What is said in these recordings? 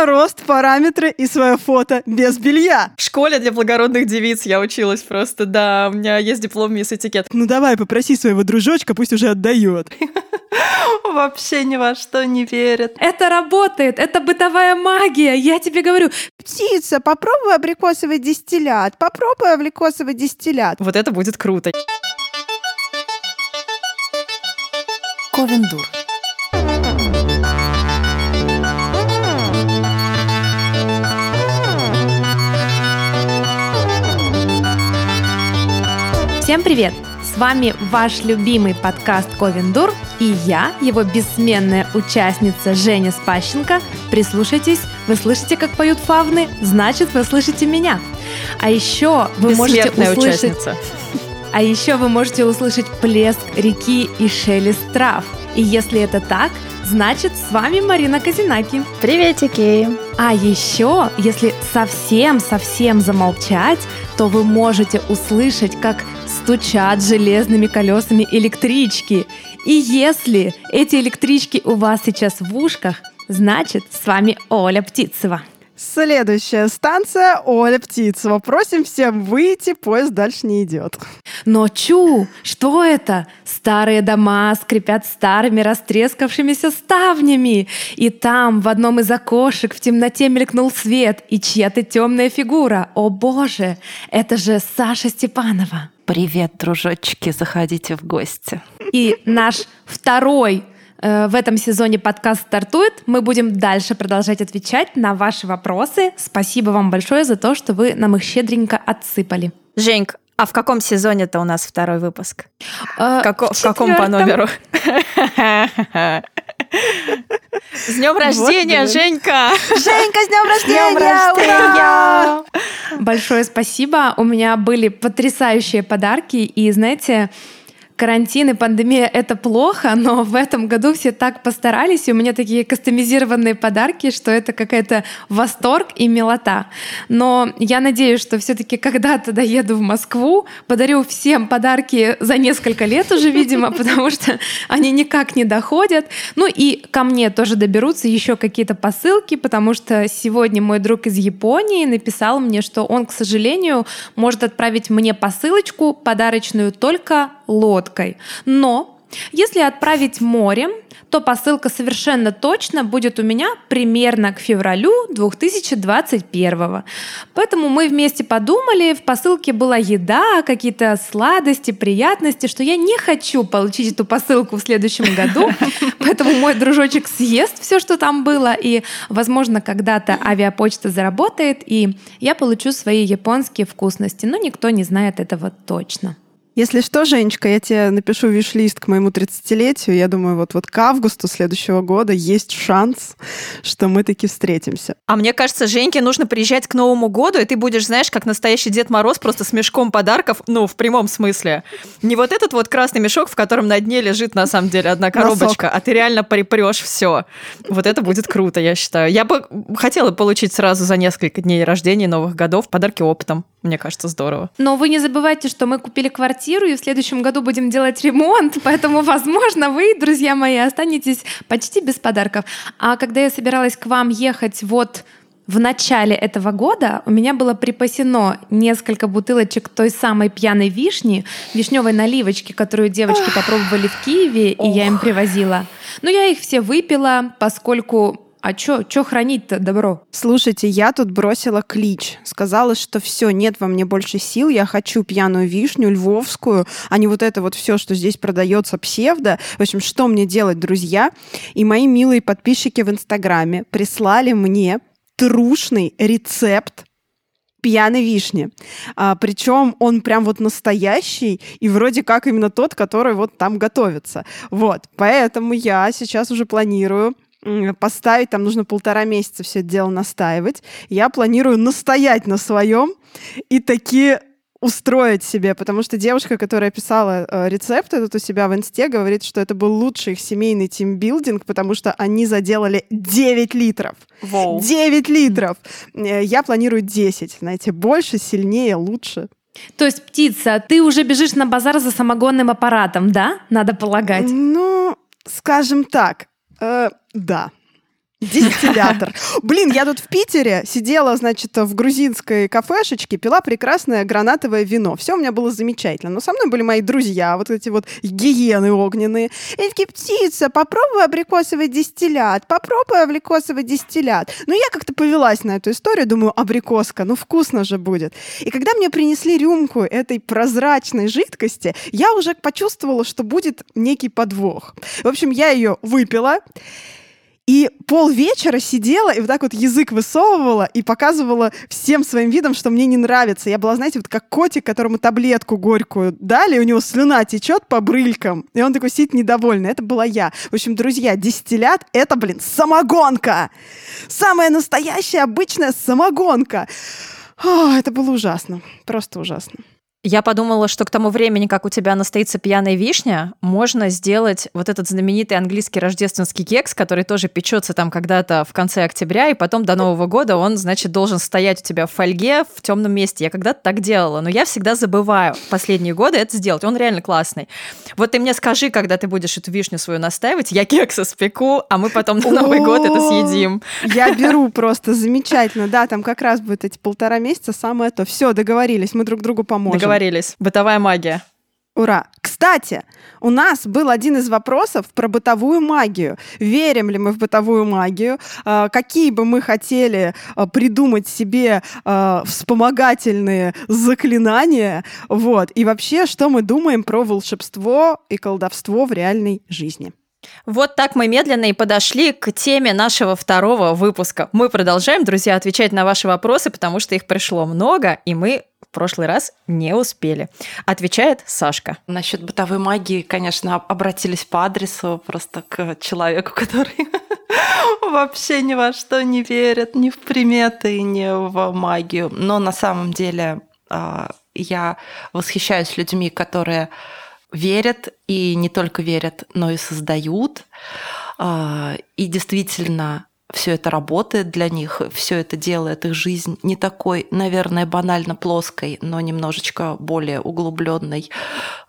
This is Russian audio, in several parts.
Имя, рост, параметры и свое фото без белья. В школе для благородных девиц я училась просто, да. У меня есть диплом мисс этикет. Ну давай, попроси своего дружочка, пусть уже отдает. Вообще ни во что не верят. Это работает, это бытовая магия, я тебе говорю. Птица, попробуй абрикосовый дистиллят, попробуй абрикосовый дистиллят. Вот это будет круто. Ковендур. Всем привет! С вами ваш любимый подкаст Ковендур и я, его бессменная участница Женя Спащенко. Прислушайтесь, вы слышите, как поют фавны, значит, вы слышите меня. А еще вы можете услышать... участница. А еще вы можете услышать плеск реки и шелест трав. И если это так, значит, с вами Марина Казинаки. Приветики! А еще, если совсем-совсем замолчать, то вы можете услышать, как стучат железными колесами электрички. И если эти электрички у вас сейчас в ушках, значит, с вами Оля Птицева. Следующая станция Оля Птицева. Просим всем выйти, поезд дальше не идет. Но чу, что это? Старые дома скрипят старыми растрескавшимися ставнями. И там в одном из окошек в темноте мелькнул свет и чья-то темная фигура. О боже, это же Саша Степанова. Привет, дружочки, заходите в гости. И наш второй э, в этом сезоне подкаст стартует. Мы будем дальше продолжать отвечать на ваши вопросы. Спасибо вам большое за то, что вы нам их щедренько отсыпали. Женьк, а в каком сезоне это у нас второй выпуск? Э, В, како- в в каком по номеру? С днем рождения, блин. Женька! Женька, с днем С днем рождения! Ура! рождения! Большое спасибо. У меня были потрясающие подарки. И знаете, карантин и пандемия — это плохо, но в этом году все так постарались, и у меня такие кастомизированные подарки, что это какая-то восторг и милота. Но я надеюсь, что все таки когда-то доеду в Москву, подарю всем подарки за несколько лет уже, видимо, потому что они никак не доходят. Ну и ко мне тоже доберутся еще какие-то посылки, потому что сегодня мой друг из Японии написал мне, что он, к сожалению, может отправить мне посылочку подарочную только лодкой. Но если отправить морем, то посылка совершенно точно будет у меня примерно к февралю 2021. Поэтому мы вместе подумали, в посылке была еда, какие-то сладости, приятности, что я не хочу получить эту посылку в следующем году. Поэтому мой дружочек съест все, что там было, и, возможно, когда-то авиапочта заработает, и я получу свои японские вкусности. Но никто не знает этого точно. Если что, Женечка, я тебе напишу виш-лист к моему 30-летию. Я думаю, вот, вот к августу следующего года есть шанс, что мы таки встретимся. А мне кажется, Женьке нужно приезжать к Новому году, и ты будешь, знаешь, как настоящий Дед Мороз, просто с мешком подарков, ну, в прямом смысле. Не вот этот вот красный мешок, в котором на дне лежит, на самом деле, одна коробочка, а ты реально припрешь все. Вот это будет круто, я считаю. Я бы хотела получить сразу за несколько дней рождения Новых годов подарки опытом. Мне кажется, здорово. Но вы не забывайте, что мы купили квартиру и в следующем году будем делать ремонт, поэтому, возможно, вы, друзья мои, останетесь почти без подарков. А когда я собиралась к вам ехать вот в начале этого года у меня было припасено несколько бутылочек той самой пьяной вишни, вишневой наливочки, которую девочки попробовали в Киеве, и я им привозила. Но я их все выпила, поскольку а чё, чё хранить-то добро? Слушайте, я тут бросила клич. Сказала, что все, нет во мне больше сил, я хочу пьяную вишню, львовскую, а не вот это вот все, что здесь продается псевдо. В общем, что мне делать, друзья? И мои милые подписчики в Инстаграме прислали мне трушный рецепт пьяной вишни. А, причем он прям вот настоящий и вроде как именно тот, который вот там готовится. Вот, поэтому я сейчас уже планирую поставить, там нужно полтора месяца все это дело настаивать. Я планирую настоять на своем и такие устроить себе, потому что девушка, которая писала э, рецепт этот у себя в инсте, говорит, что это был лучший их семейный тимбилдинг, потому что они заделали 9 литров. Воу. 9 литров! Э, Я планирую 10, знаете, больше, сильнее, лучше. То есть, птица, ты уже бежишь на базар за самогонным аппаратом, да? Надо полагать. Ну, скажем так, э, да. Дистиллятор. Блин, я тут в Питере сидела, значит, в грузинской кафешечке, пила прекрасное гранатовое вино. Все у меня было замечательно. Но со мной были мои друзья, вот эти вот гиены огненные. И такие, птица, попробуй абрикосовый дистиллят, попробуй абрикосовый дистиллят. Ну, я как-то повелась на эту историю, думаю, абрикоска, ну, вкусно же будет. И когда мне принесли рюмку этой прозрачной жидкости, я уже почувствовала, что будет некий подвох. В общем, я ее выпила, и полвечера сидела и вот так вот язык высовывала и показывала всем своим видом, что мне не нравится. Я была, знаете, вот как котик, которому таблетку горькую дали, у него слюна течет по брылькам, и он такой сидит недовольный. Это была я. В общем, друзья, дистиллят — это, блин, самогонка! Самая настоящая, обычная самогонка! О, это было ужасно. Просто ужасно. Я подумала, что к тому времени, как у тебя настоится пьяная вишня, можно сделать вот этот знаменитый английский рождественский кекс, который тоже печется там когда-то в конце октября, и потом до Нового года он, значит, должен стоять у тебя в фольге в темном месте. Я когда-то так делала, но я всегда забываю последние годы это сделать. Он реально классный. Вот ты мне скажи, когда ты будешь эту вишню свою настаивать, я кекса спеку, а мы потом на Новый год это съедим. Я беру просто замечательно. Да, там как раз будет эти полтора месяца самое то. Все, договорились, мы друг другу поможем договорились. Бытовая магия. Ура! Кстати, у нас был один из вопросов про бытовую магию. Верим ли мы в бытовую магию? А, какие бы мы хотели а, придумать себе а, вспомогательные заклинания? Вот. И вообще, что мы думаем про волшебство и колдовство в реальной жизни? Вот так мы медленно и подошли к теме нашего второго выпуска. Мы продолжаем, друзья, отвечать на ваши вопросы, потому что их пришло много, и мы в прошлый раз не успели. Отвечает Сашка. Насчет бытовой магии, конечно, обратились по адресу просто к человеку, который вообще ни во что не верит, ни в приметы, ни в магию. Но на самом деле а, я восхищаюсь людьми, которые верят и не только верят, но и создают. А, и действительно все это работает для них, все это делает их жизнь не такой, наверное, банально плоской, но немножечко более углубленной,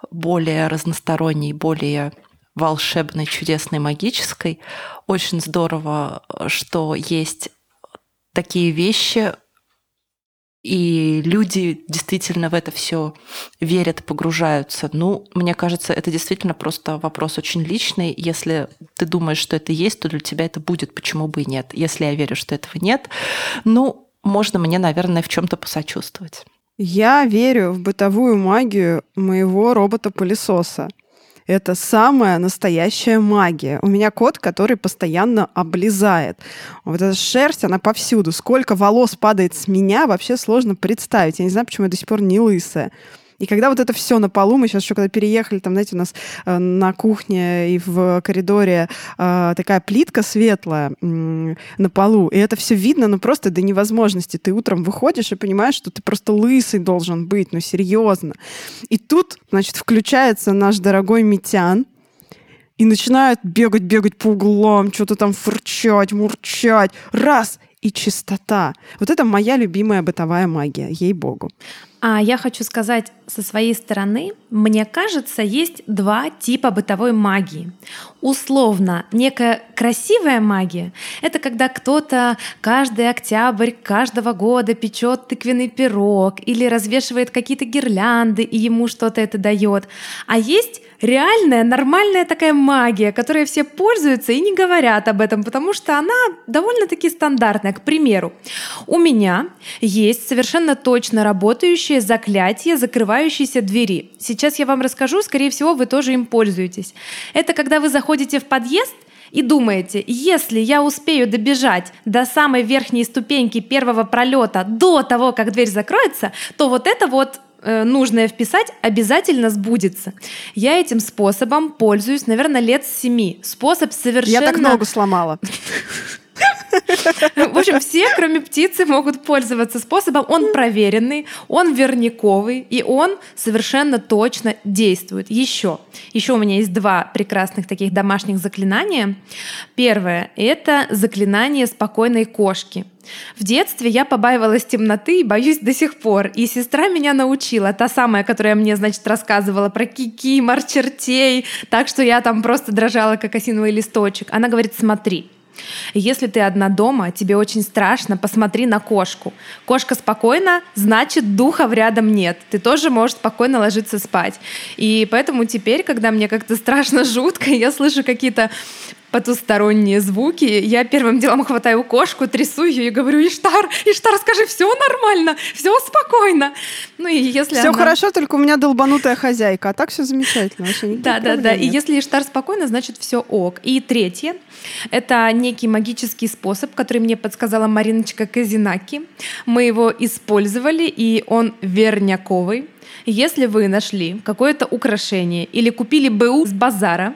более разносторонней, более волшебной, чудесной, магической. Очень здорово, что есть такие вещи, и люди действительно в это все верят, погружаются. Ну, мне кажется, это действительно просто вопрос очень личный. Если ты думаешь, что это есть, то для тебя это будет, почему бы и нет. Если я верю, что этого нет, ну, можно мне, наверное, в чем-то посочувствовать. Я верю в бытовую магию моего робота-пылесоса. Это самая настоящая магия. У меня кот, который постоянно облезает. Вот эта шерсть, она повсюду. Сколько волос падает с меня, вообще сложно представить. Я не знаю, почему я до сих пор не лысая. И когда вот это все на полу, мы сейчас еще когда переехали, там, знаете, у нас э, на кухне и в коридоре э, такая плитка светлая э, на полу, и это все видно, ну просто до невозможности. Ты утром выходишь и понимаешь, что ты просто лысый должен быть, ну серьезно. И тут, значит, включается наш дорогой Митян, и начинают бегать, бегать по углам, что-то там фырчать, мурчать. Раз, и чистота. Вот это моя любимая бытовая магия, ей-богу. А я хочу сказать со своей стороны, мне кажется, есть два типа бытовой магии. Условно, некая красивая магия — это когда кто-то каждый октябрь каждого года печет тыквенный пирог или развешивает какие-то гирлянды, и ему что-то это дает. А есть реальная, нормальная такая магия, которой все пользуются и не говорят об этом, потому что она довольно-таки стандартная. К примеру, у меня есть совершенно точно работающее заклятие закрывающейся двери. Сейчас я вам расскажу, скорее всего, вы тоже им пользуетесь. Это когда вы заходите в подъезд, и думаете, если я успею добежать до самой верхней ступеньки первого пролета до того, как дверь закроется, то вот это вот Э, нужное вписать, обязательно сбудется. Я этим способом пользуюсь, наверное, лет с семи. Способ совершенно... Я так ногу сломала. В общем, все, кроме птицы, могут пользоваться способом. Он проверенный, он верниковый, и он совершенно точно действует. Еще. Еще у меня есть два прекрасных таких домашних заклинания. Первое — это заклинание спокойной кошки. В детстве я побаивалась темноты и боюсь до сих пор. И сестра меня научила, та самая, которая мне, значит, рассказывала про кики, марчертей, так что я там просто дрожала, как осиновый листочек. Она говорит, смотри, Если ты одна дома, тебе очень страшно, посмотри на кошку. Кошка спокойна, значит, духов рядом нет. Ты тоже можешь спокойно ложиться спать. И поэтому теперь, когда мне как-то страшно, жутко, я слышу какие-то потусторонние звуки. Я первым делом хватаю кошку, трясу ее и говорю, Иштар, Иштар, скажи, все нормально, все спокойно. Ну и если Все она... хорошо, только у меня долбанутая хозяйка, а так все замечательно. Да, да, да. И если Иштар спокойно, значит все ок. И третье, это некий магический способ, который мне подсказала Мариночка Казинаки. Мы его использовали, и он верняковый. Если вы нашли какое-то украшение или купили БУ с базара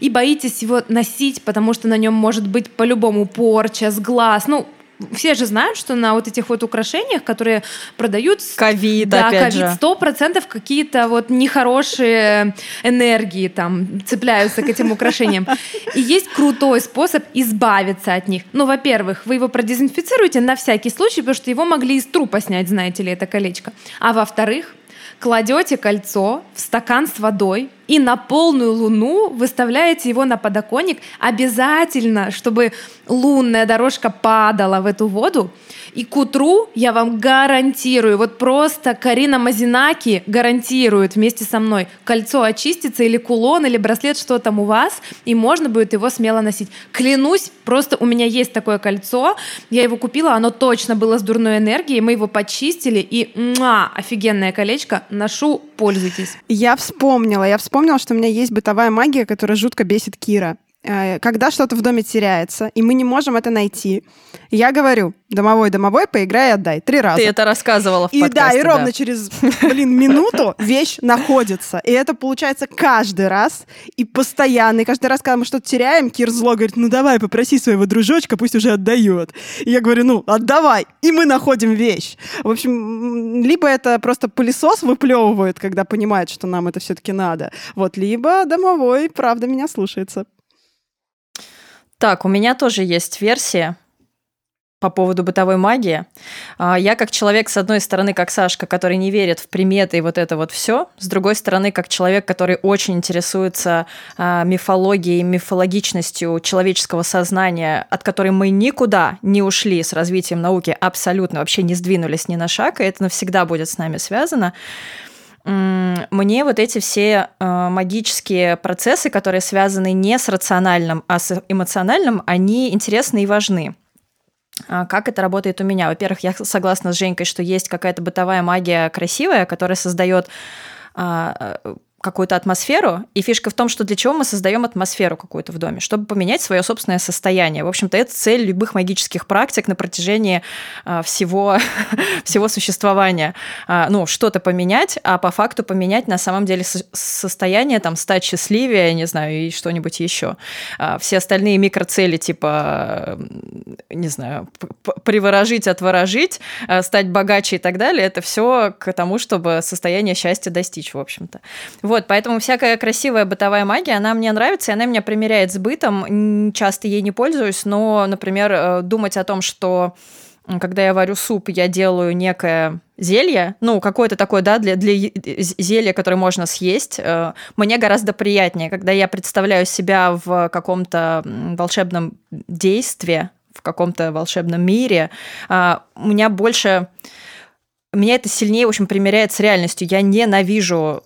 и боитесь его носить, потому что на нем может быть по-любому порча, сглаз, ну, все же знают, что на вот этих вот украшениях, которые продают... Ковид, да, же. Сто процентов какие-то вот нехорошие энергии там цепляются к этим украшениям. И есть крутой способ избавиться от них. Ну, во-первых, вы его продезинфицируете на всякий случай, потому что его могли из трупа снять, знаете ли, это колечко. А во-вторых, кладете кольцо в стакан с водой и на полную луну выставляете его на подоконник обязательно, чтобы лунная дорожка падала в эту воду. И к утру я вам гарантирую, вот просто Карина Мазинаки гарантирует вместе со мной, кольцо очистится или кулон, или браслет, что там у вас, и можно будет его смело носить. Клянусь, просто у меня есть такое кольцо, я его купила, оно точно было с дурной энергией, мы его почистили, и муа, офигенное колечко, ношу, пользуйтесь. Я вспомнила, я вспомнила, что у меня есть бытовая магия, которая жутко бесит Кира. Э, когда что-то в доме теряется, и мы не можем это найти, я говорю, домовой, домовой, поиграй и отдай. Три раза. Ты это рассказывала в и подкасте, да, и ровно да. через, блин, минуту вещь находится. И это получается каждый раз и постоянно. И каждый раз, когда мы что-то теряем, Кир зло говорит, ну давай, попроси своего дружочка, пусть уже отдает. И я говорю, ну, отдавай. И мы находим вещь. В общем, либо это просто пылесос выплевывает, когда понимает, что нам это все-таки надо. Вот, либо домовой, правда, меня слушается. Так, у меня тоже есть версия по поводу бытовой магии. А, я как человек, с одной стороны, как Сашка, который не верит в приметы и вот это вот все, с другой стороны, как человек, который очень интересуется а, мифологией, мифологичностью человеческого сознания, от которой мы никуда не ушли с развитием науки, абсолютно вообще не сдвинулись ни на шаг, и это навсегда будет с нами связано мне вот эти все э, магические процессы, которые связаны не с рациональным, а с эмоциональным, они интересны и важны. А как это работает у меня? Во-первых, я согласна с Женькой, что есть какая-то бытовая магия красивая, которая создает а, э, какую-то атмосферу, и фишка в том, что для чего мы создаем атмосферу какую-то в доме, чтобы поменять свое собственное состояние. В общем-то, это цель любых магических практик на протяжении а, всего, всего существования. А, ну, что-то поменять, а по факту поменять на самом деле состояние, там, стать счастливее, не знаю, и что-нибудь еще. А, все остальные микроцели, типа, не знаю, приворожить, отворожить, стать богаче и так далее, это все к тому, чтобы состояние счастья достичь, в общем-то. Вот, поэтому всякая красивая бытовая магия, она мне нравится, и она меня примеряет с бытом. Часто ей не пользуюсь, но, например, э, думать о том, что когда я варю суп, я делаю некое зелье, ну, какое-то такое, да, для, для зелья, которое можно съесть, э, мне гораздо приятнее, когда я представляю себя в каком-то волшебном действии, в каком-то волшебном мире, а, у меня больше... Меня это сильнее, в общем, примеряет с реальностью. Я ненавижу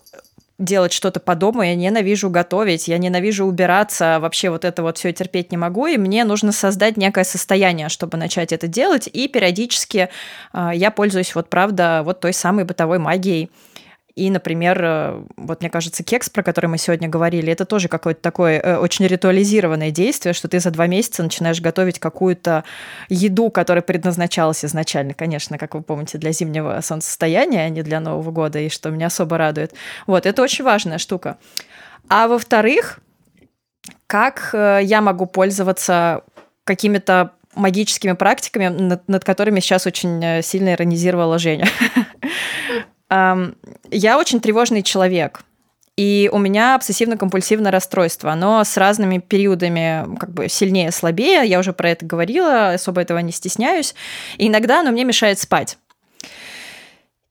делать что-то по дому, я ненавижу готовить, я ненавижу убираться, вообще вот это вот все терпеть не могу, и мне нужно создать некое состояние, чтобы начать это делать, и периодически э, я пользуюсь вот правда вот той самой бытовой магией, и, например, э, вот мне кажется, кекс, про который мы сегодня говорили, это тоже какое-то такое э, очень ритуализированное действие, что ты за два месяца начинаешь готовить какую-то еду, которая предназначалась изначально, конечно, как вы помните, для зимнего солнцестояния, а не для Нового года, и что меня особо радует. Вот, это очень важная штука. А во-вторых, как э, я могу пользоваться какими-то магическими практиками, над, над которыми сейчас очень сильно иронизировала Женя. Я очень тревожный человек. И у меня обсессивно-компульсивное расстройство. Оно с разными периодами как бы сильнее, слабее. Я уже про это говорила, особо этого не стесняюсь. И иногда оно мне мешает спать.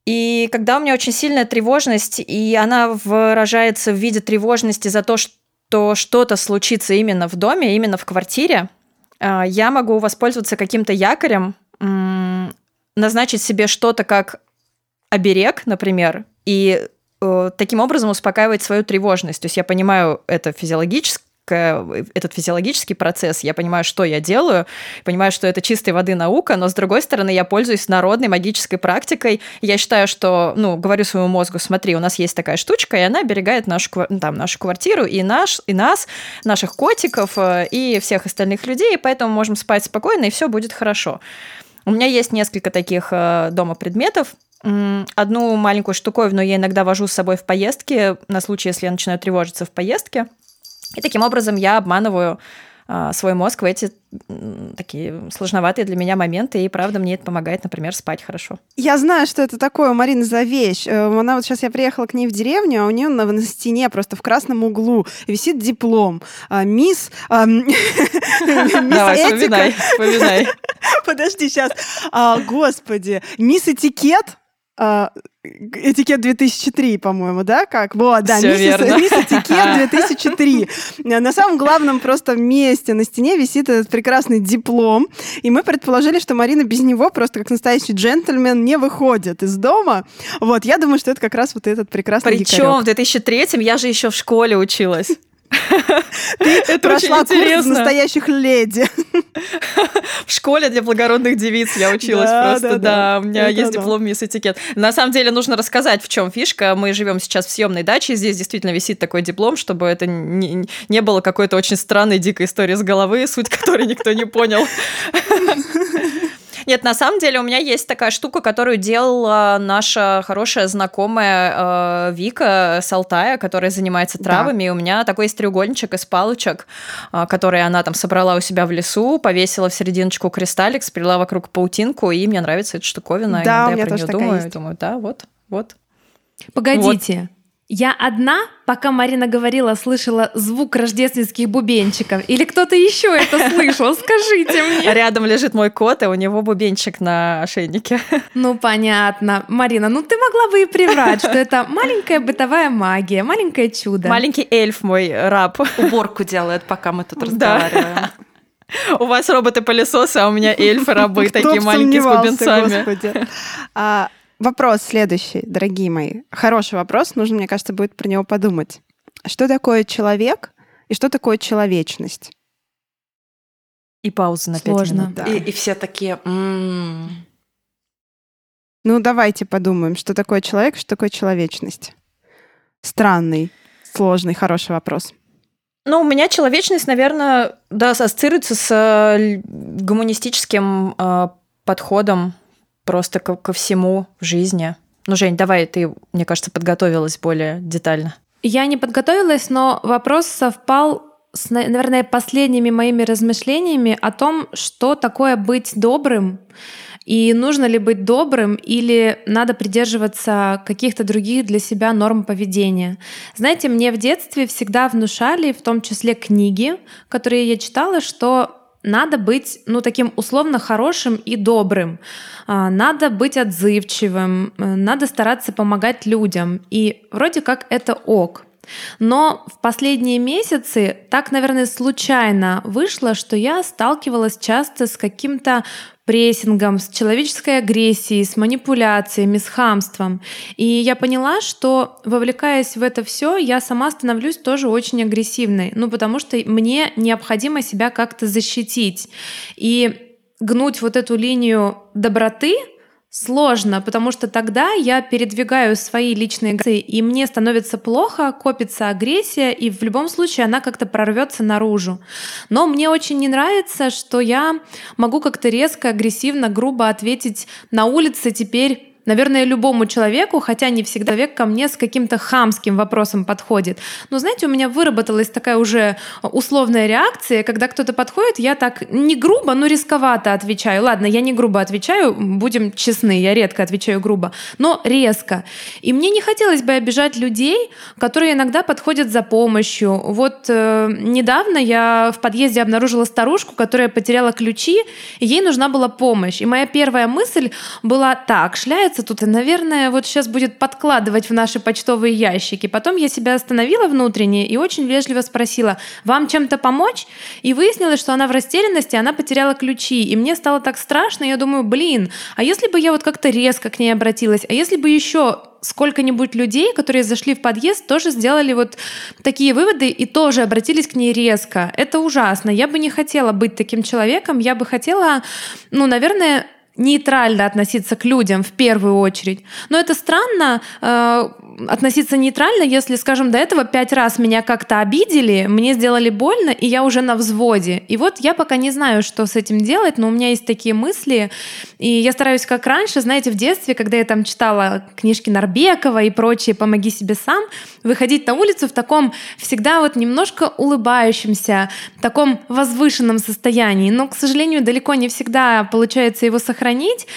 И когда у меня очень сильная тревожность, и она выражается в виде тревожности за то, что что-то случится именно в доме, именно в квартире, а, я могу воспользоваться каким-то якорем, назначить себе что-то как оберег, например, и э, таким образом успокаивать свою тревожность. То есть я понимаю это физиологически, этот физиологический процесс, я понимаю, что я делаю, понимаю, что это чистой воды наука, но с другой стороны я пользуюсь народной магической практикой. Я считаю, что, ну, говорю своему мозгу, смотри, у нас есть такая штучка, и она оберегает нашу, ну, там, нашу квартиру и, наш, и нас, наших котиков э, и всех остальных людей, и поэтому можем спать спокойно, и все будет хорошо. У меня есть несколько таких э, дома предметов, Одну маленькую штуковину я иногда вожу с собой в поездке, на случай, если я начинаю тревожиться в поездке. И таким образом я обманываю а, свой мозг в эти такие сложноватые для меня моменты, и правда мне это помогает, например, спать хорошо. Я знаю, что это такое у Марины за вещь. Э, она вот сейчас я приехала к ней в деревню, а у нее на, на стене просто в красном углу висит диплом. А, мисс... А, мисс Давай, вспоминай, вспоминай. Подожди, сейчас. А, господи. Мисс этикет а, этикет 2003, по-моему, да? Как? Вот, да, Всё мисс, верно. мисс этикет 2003. На самом главном просто месте на стене висит этот прекрасный диплом, и мы предположили, что Марина без него просто как настоящий джентльмен не выходит из дома. Вот, я думаю, что это как раз вот этот прекрасный Причем в 2003 я же еще в школе училась. Ты Это прошла курс настоящих леди. В школе для благородных девиц я училась да, просто, да, да. У меня есть диплом мисс этикет. На самом деле нужно рассказать, в чем фишка. Мы живем сейчас в съемной даче, здесь действительно висит такой диплом, чтобы это не, не было какой-то очень странной, дикой истории с головы, суть которой никто не понял. Нет, на самом деле у меня есть такая штука, которую делала наша хорошая знакомая э, Вика с Алтая, которая занимается травами. Да. И у меня такой есть треугольничек из палочек, э, который она там собрала у себя в лесу, повесила в серединочку кристаллик, сплела вокруг паутинку, и мне нравится эта штуковина. Да, Иногда у меня я про тоже нее думаю, есть. думаю, да, вот, вот. Погодите, я одна, пока Марина говорила, слышала звук рождественских бубенчиков. Или кто-то еще это слышал? Скажите мне. Рядом лежит мой кот, и у него бубенчик на ошейнике. Ну, понятно. Марина, ну ты могла бы и приврать, что это маленькая бытовая магия, маленькое чудо. Маленький эльф мой раб. Уборку делает, пока мы тут разговариваем. У вас роботы-пылесосы, а у меня эльфы-рабы, такие маленькие с бубенцами. А, Вопрос следующий, дорогие мои. Хороший вопрос, нужно, мне кажется, будет про него подумать. Что такое человек и что такое человечность? И пауза на Сложно. минут. Да. И, и все такие... М-м". Ну, давайте подумаем, что такое человек, что такое человечность. Странный, сложный, хороший вопрос. Ну, у меня человечность, наверное, да, ассоциируется с э, гуманистическим э, подходом просто ко, ко всему в жизни. Ну, Жень, давай, ты, мне кажется, подготовилась более детально. Я не подготовилась, но вопрос совпал с, наверное, последними моими размышлениями о том, что такое быть добрым, и нужно ли быть добрым или надо придерживаться каких-то других для себя норм поведения. Знаете, мне в детстве всегда внушали, в том числе книги, которые я читала, что надо быть, ну, таким условно хорошим и добрым. А, надо быть отзывчивым, э, надо стараться помогать людям. И вроде как это ок. Но в последние месяцы так, наверное, случайно вышло, что я сталкивалась часто с каким-то прессингом, с человеческой агрессией, с манипуляциями, с хамством. И я поняла, что вовлекаясь в это все, я сама становлюсь тоже очень агрессивной. Ну, потому что мне необходимо себя как-то защитить. И гнуть вот эту линию доброты Сложно, потому что тогда я передвигаю свои личные границы, и мне становится плохо, копится агрессия, и в любом случае она как-то прорвется наружу. Но мне очень не нравится, что я могу как-то резко, агрессивно, грубо ответить на улице теперь наверное, любому человеку, хотя не всегда человек ко мне с каким-то хамским вопросом подходит. Но, знаете, у меня выработалась такая уже условная реакция, когда кто-то подходит, я так не грубо, но рисковато отвечаю. Ладно, я не грубо отвечаю, будем честны, я редко отвечаю грубо, но резко. И мне не хотелось бы обижать людей, которые иногда подходят за помощью. Вот э, недавно я в подъезде обнаружила старушку, которая потеряла ключи, и ей нужна была помощь. И моя первая мысль была так, шляется копается тут, и, наверное, вот сейчас будет подкладывать в наши почтовые ящики. Потом я себя остановила внутренне и очень вежливо спросила, вам чем-то помочь? И выяснилось, что она в растерянности, она потеряла ключи. И мне стало так страшно, я думаю, блин, а если бы я вот как-то резко к ней обратилась, а если бы еще сколько-нибудь людей, которые зашли в подъезд, тоже сделали вот такие выводы и тоже обратились к ней резко. Это ужасно. Я бы не хотела быть таким человеком. Я бы хотела, ну, наверное, нейтрально относиться к людям в первую очередь. Но это странно э, относиться нейтрально, если, скажем, до этого пять раз меня как-то обидели, мне сделали больно, и я уже на взводе. И вот я пока не знаю, что с этим делать, но у меня есть такие мысли, и я стараюсь как раньше, знаете, в детстве, когда я там читала книжки Нарбекова и прочие «Помоги себе сам», выходить на улицу в таком всегда вот немножко улыбающемся, таком возвышенном состоянии. Но, к сожалению, далеко не всегда получается его сохранить.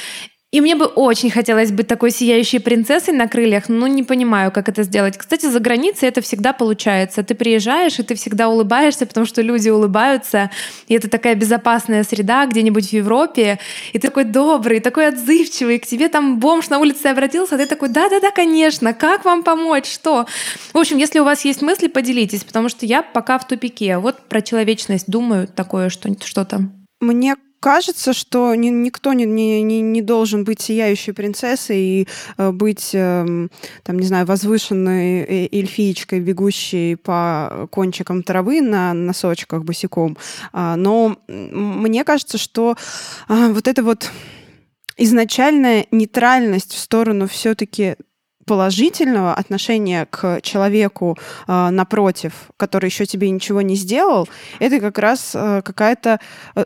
И мне бы очень хотелось быть такой сияющей принцессой на крыльях, но не понимаю, как это сделать. Кстати, за границей это всегда получается. Ты приезжаешь, и ты всегда улыбаешься, потому что люди улыбаются, и это такая безопасная среда где-нибудь в Европе, и ты такой добрый, такой отзывчивый, к тебе там бомж на улице обратился, а ты такой, да-да-да, конечно, как вам помочь, что? В общем, если у вас есть мысли, поделитесь, потому что я пока в тупике. Вот про человечность думаю такое что-то. Мне кажется, что ни, никто не, не, не должен быть сияющей принцессой и э, быть, э, там, не знаю, возвышенной э, эльфиечкой, бегущей по кончикам травы на носочках босиком. А, но мне кажется, что а, вот это вот изначальная нейтральность в сторону все-таки положительного отношения к человеку э, напротив, который еще тебе ничего не сделал, это как раз э, какая-то, э,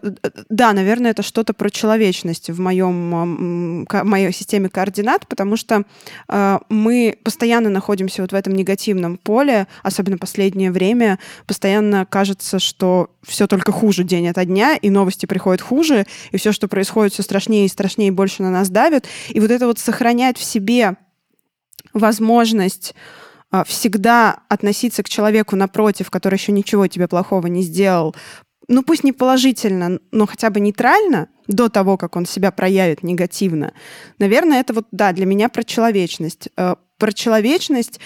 да, наверное, это что-то про человечность в моем, э, моей системе координат, потому что э, мы постоянно находимся вот в этом негативном поле, особенно последнее время, постоянно кажется, что все только хуже день ото дня, и новости приходят хуже, и все, что происходит, все страшнее и страшнее, и больше на нас давит. И вот это вот сохранять в себе возможность а, всегда относиться к человеку напротив, который еще ничего тебе плохого не сделал, ну пусть не положительно, но хотя бы нейтрально до того, как он себя проявит негативно. Наверное, это вот, да, для меня про человечность. Э, про человечность,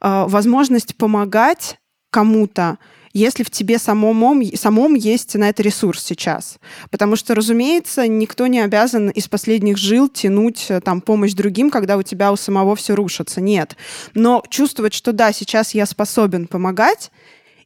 э, возможность помогать кому-то, если в тебе самом, самом есть на это ресурс сейчас. Потому что, разумеется, никто не обязан из последних жил тянуть э, там помощь другим, когда у тебя у самого все рушится. Нет. Но чувствовать, что да, сейчас я способен помогать,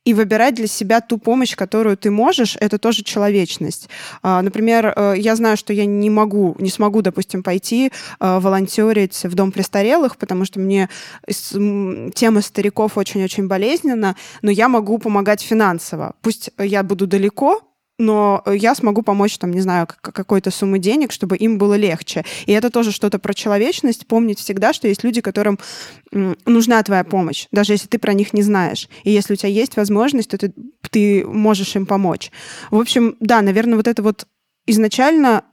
и выбирать для себя ту помощь, которую ты можешь, это тоже человечность. А, например, э, я знаю, что я не могу, не смогу, допустим, пойти э, волонтерить в дом престарелых, потому что мне тема стариков очень-очень болезненна, но я могу помогать финансово. Пусть я буду далеко, но я смогу помочь, там, не знаю, какой-то суммы денег, чтобы им было легче. И это тоже что-то про человечность, помнить всегда, что есть люди, которым нужна твоя помощь, даже если ты про них не знаешь. И если у тебя есть возможность, то ты, ты можешь им помочь. В общем, да, наверное, вот это вот изначально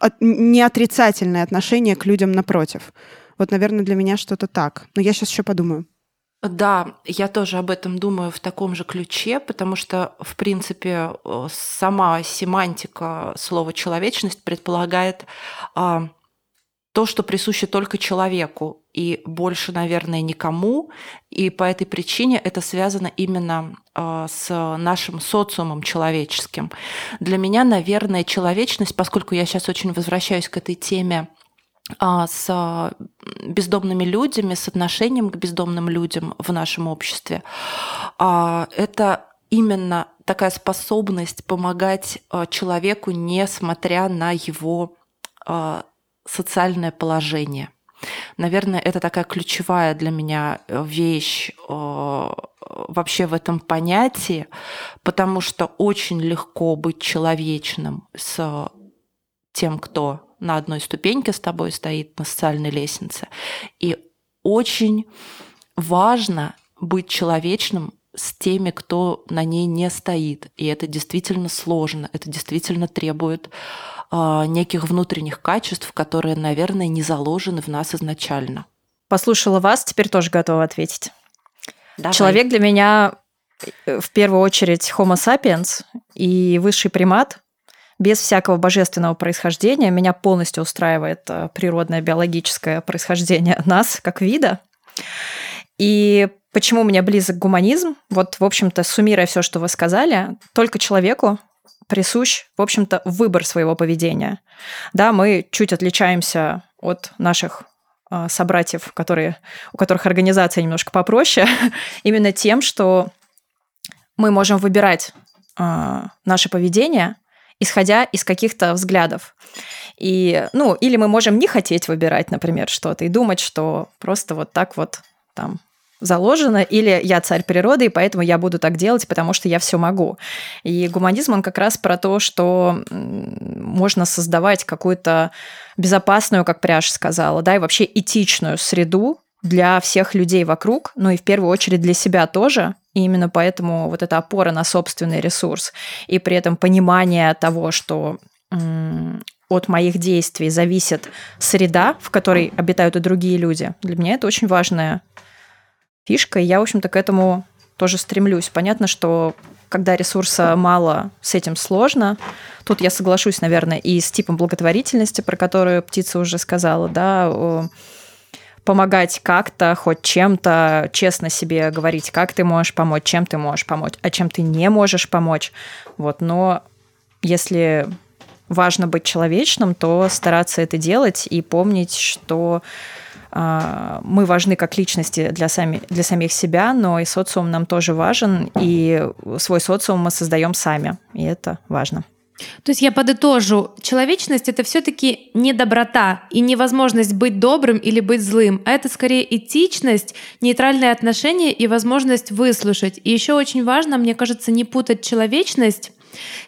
от, не отрицательное отношение к людям напротив. Вот, наверное, для меня что-то так. Но я сейчас еще подумаю. Да, я тоже об этом думаю в таком же ключе, потому что, в принципе, э, сама семантика слова человечность предполагает а, то, что присуще только человеку, и больше, наверное, никому. И по этой причине это связано именно а, с нашим социумом человеческим. Для меня, наверное, человечность, поскольку я сейчас очень возвращаюсь к этой теме с бездомными людьми, с отношением к бездомным людям в нашем обществе. А, это именно такая способность помогать а, человеку, несмотря на его социальное положение. Наверное, это такая ключевая для меня вещь вообще в этом понятии, потому что очень легко быть человечным с тем, кто на одной ступеньке с тобой стоит на социальной лестнице. И очень важно быть человечным с теми, кто на ней не стоит. И это действительно сложно, это действительно требует э, неких внутренних качеств, которые, наверное, не заложены в нас изначально. Послушала вас, теперь тоже готова ответить. Давай. Человек для меня э, в первую очередь Homo sapiens и высший примат, без всякого божественного происхождения. Меня полностью устраивает э, природное биологическое происхождение нас как вида. И почему мне близок гуманизм? Вот, в общем-то, суммируя все, что вы сказали, только человеку присущ, в общем-то, выбор своего поведения. Да, мы чуть отличаемся от наших э, собратьев, которые, у которых организация немножко попроще, именно тем, что мы можем выбирать э, наше поведение, исходя из каких-то взглядов. И, ну, или мы можем не хотеть выбирать, например, что-то и думать, что просто вот так вот там заложено, или я царь природы, и поэтому я буду так делать, потому что я все могу. И гуманизм, он как раз про то, что можно создавать какую-то безопасную, как Пряж сказала, да, и вообще этичную среду для всех людей вокруг, ну и в первую очередь для себя тоже. И именно поэтому вот эта опора на собственный ресурс и при этом понимание того, что от моих действий зависит среда, в которой обитают и другие люди. Для меня это очень важная фишка, и я, в общем-то, к этому тоже стремлюсь. Понятно, что когда ресурса мало, с этим сложно. Тут я соглашусь, наверное, и с типом благотворительности, про которую птица уже сказала, да, помогать как-то, хоть чем-то, честно себе говорить, как ты можешь помочь, чем ты можешь помочь, а чем ты не можешь помочь. Вот, но если важно быть человечным, то стараться это делать и помнить, что а, мы важны как личности для, сами, для самих себя, но и социум нам тоже важен, и свой социум мы создаем сами, и это важно. То есть я подытожу, человечность это все-таки не доброта и невозможность быть добрым или быть злым, а это скорее этичность, нейтральное отношение и возможность выслушать. И еще очень важно, мне кажется, не путать человечность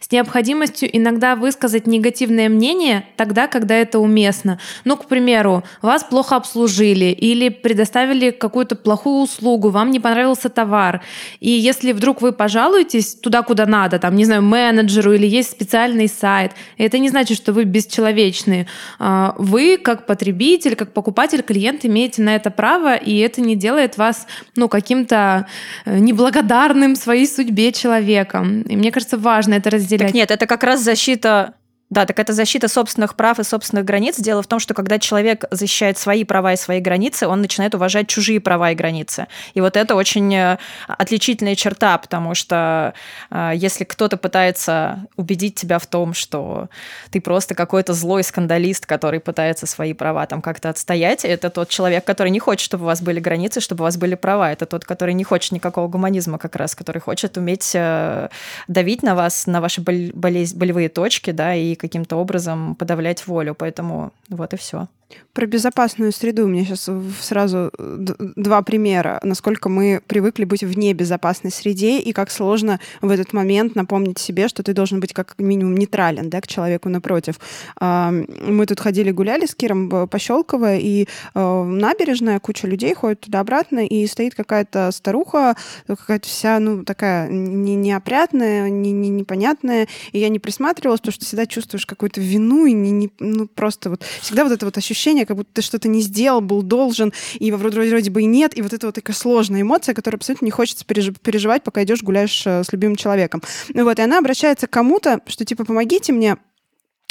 с необходимостью иногда высказать негативное мнение тогда, когда это уместно. Ну, к примеру, вас плохо обслужили или предоставили какую-то плохую услугу, вам не понравился товар. И если вдруг вы пожалуетесь туда, куда надо, там, не знаю, менеджеру или есть специальный сайт, это не значит, что вы бесчеловечные. А, вы, как потребитель, как покупатель, клиент, имеете на это право, и это не делает вас ну, каким-то э, неблагодарным своей судьбе человеком. И мне кажется, важно это разделять. Так нет, это как раз защита да, так это защита собственных прав и собственных границ. Дело в том, что когда человек защищает свои права и свои границы, он начинает уважать чужие права и границы. И вот это очень э, отличительная черта, потому что э, если кто-то пытается убедить тебя в том, что ты просто какой-то злой скандалист, который пытается свои права там как-то отстоять, это тот человек, который не хочет, чтобы у вас были границы, чтобы у вас были права. Это тот, который не хочет никакого гуманизма как раз, который хочет уметь э, давить на вас, на ваши болевые точки, да, и каким-то образом подавлять волю. Поэтому вот и все. Про безопасную среду у меня сейчас сразу э, два примера, насколько мы привыкли быть в небезопасной среде и как сложно в этот момент напомнить себе, что ты должен быть как минимум нейтрален да, к человеку напротив. Мы тут ходили, гуляли с Киром по Щелково, и э, набережная, куча людей ходит туда-обратно, и стоит какая-то старуха, какая-то вся, ну, такая не, неопрятная, не, не, непонятная, и я не присматривалась, потому что всегда чувствуешь какую-то вину, и не, не, ну, просто вот всегда вот это вот ощущение ощущение, как будто ты что-то не сделал, был должен, и вроде, вроде бы и нет, и вот это вот такая сложная эмоция, которую абсолютно не хочется переживать, пока идешь гуляешь э, с любимым человеком. Ну вот, и она обращается к кому-то, что типа помогите мне,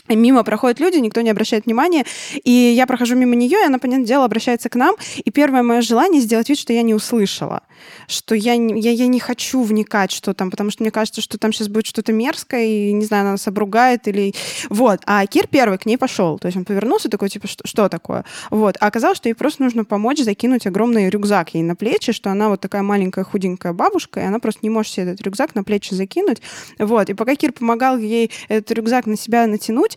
Мимо проходят люди, никто не обращает внимания, и я прохожу мимо нее, и она, понятное дело, обращается к нам, и первое мое желание сделать вид, что я не услышала, что я, я, я не хочу вникать, что там, потому что мне кажется, что там сейчас будет что-то мерзкое, и, не знаю, она нас обругает, или... Вот. А Кир первый к ней пошел, то есть он повернулся такой, типа, что, что такое? Вот. А оказалось, что ей просто нужно помочь закинуть огромный рюкзак ей на плечи, что она вот такая маленькая худенькая бабушка, и она просто не может себе этот рюкзак на плечи закинуть. Вот. И пока Кир помогал ей этот рюкзак на себя натянуть,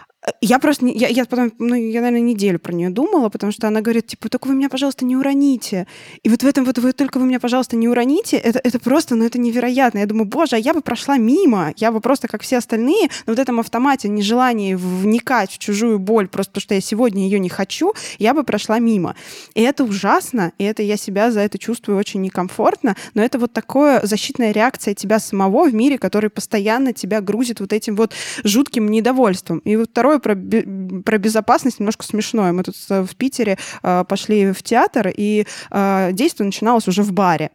я просто, я, я потом, ну, я, наверное, неделю про нее думала, потому что она говорит, типа, только вы меня, пожалуйста, не уроните. И вот в этом вот вы только вы меня, пожалуйста, не уроните, это, это просто, ну, это невероятно. Я думаю, боже, а я бы прошла мимо, я бы просто, как все остальные, на вот этом автомате, нежелании вникать в чужую боль, просто потому что я сегодня ее не хочу, я бы прошла мимо. И это ужасно, и это я себя за это чувствую очень некомфортно, но это вот такое защитная реакция тебя самого в мире, который постоянно тебя грузит вот этим вот жутким недовольством. И вот второй второе про, про безопасность немножко смешное. Мы тут в Питере э, пошли в театр, и э, действие начиналось уже в баре.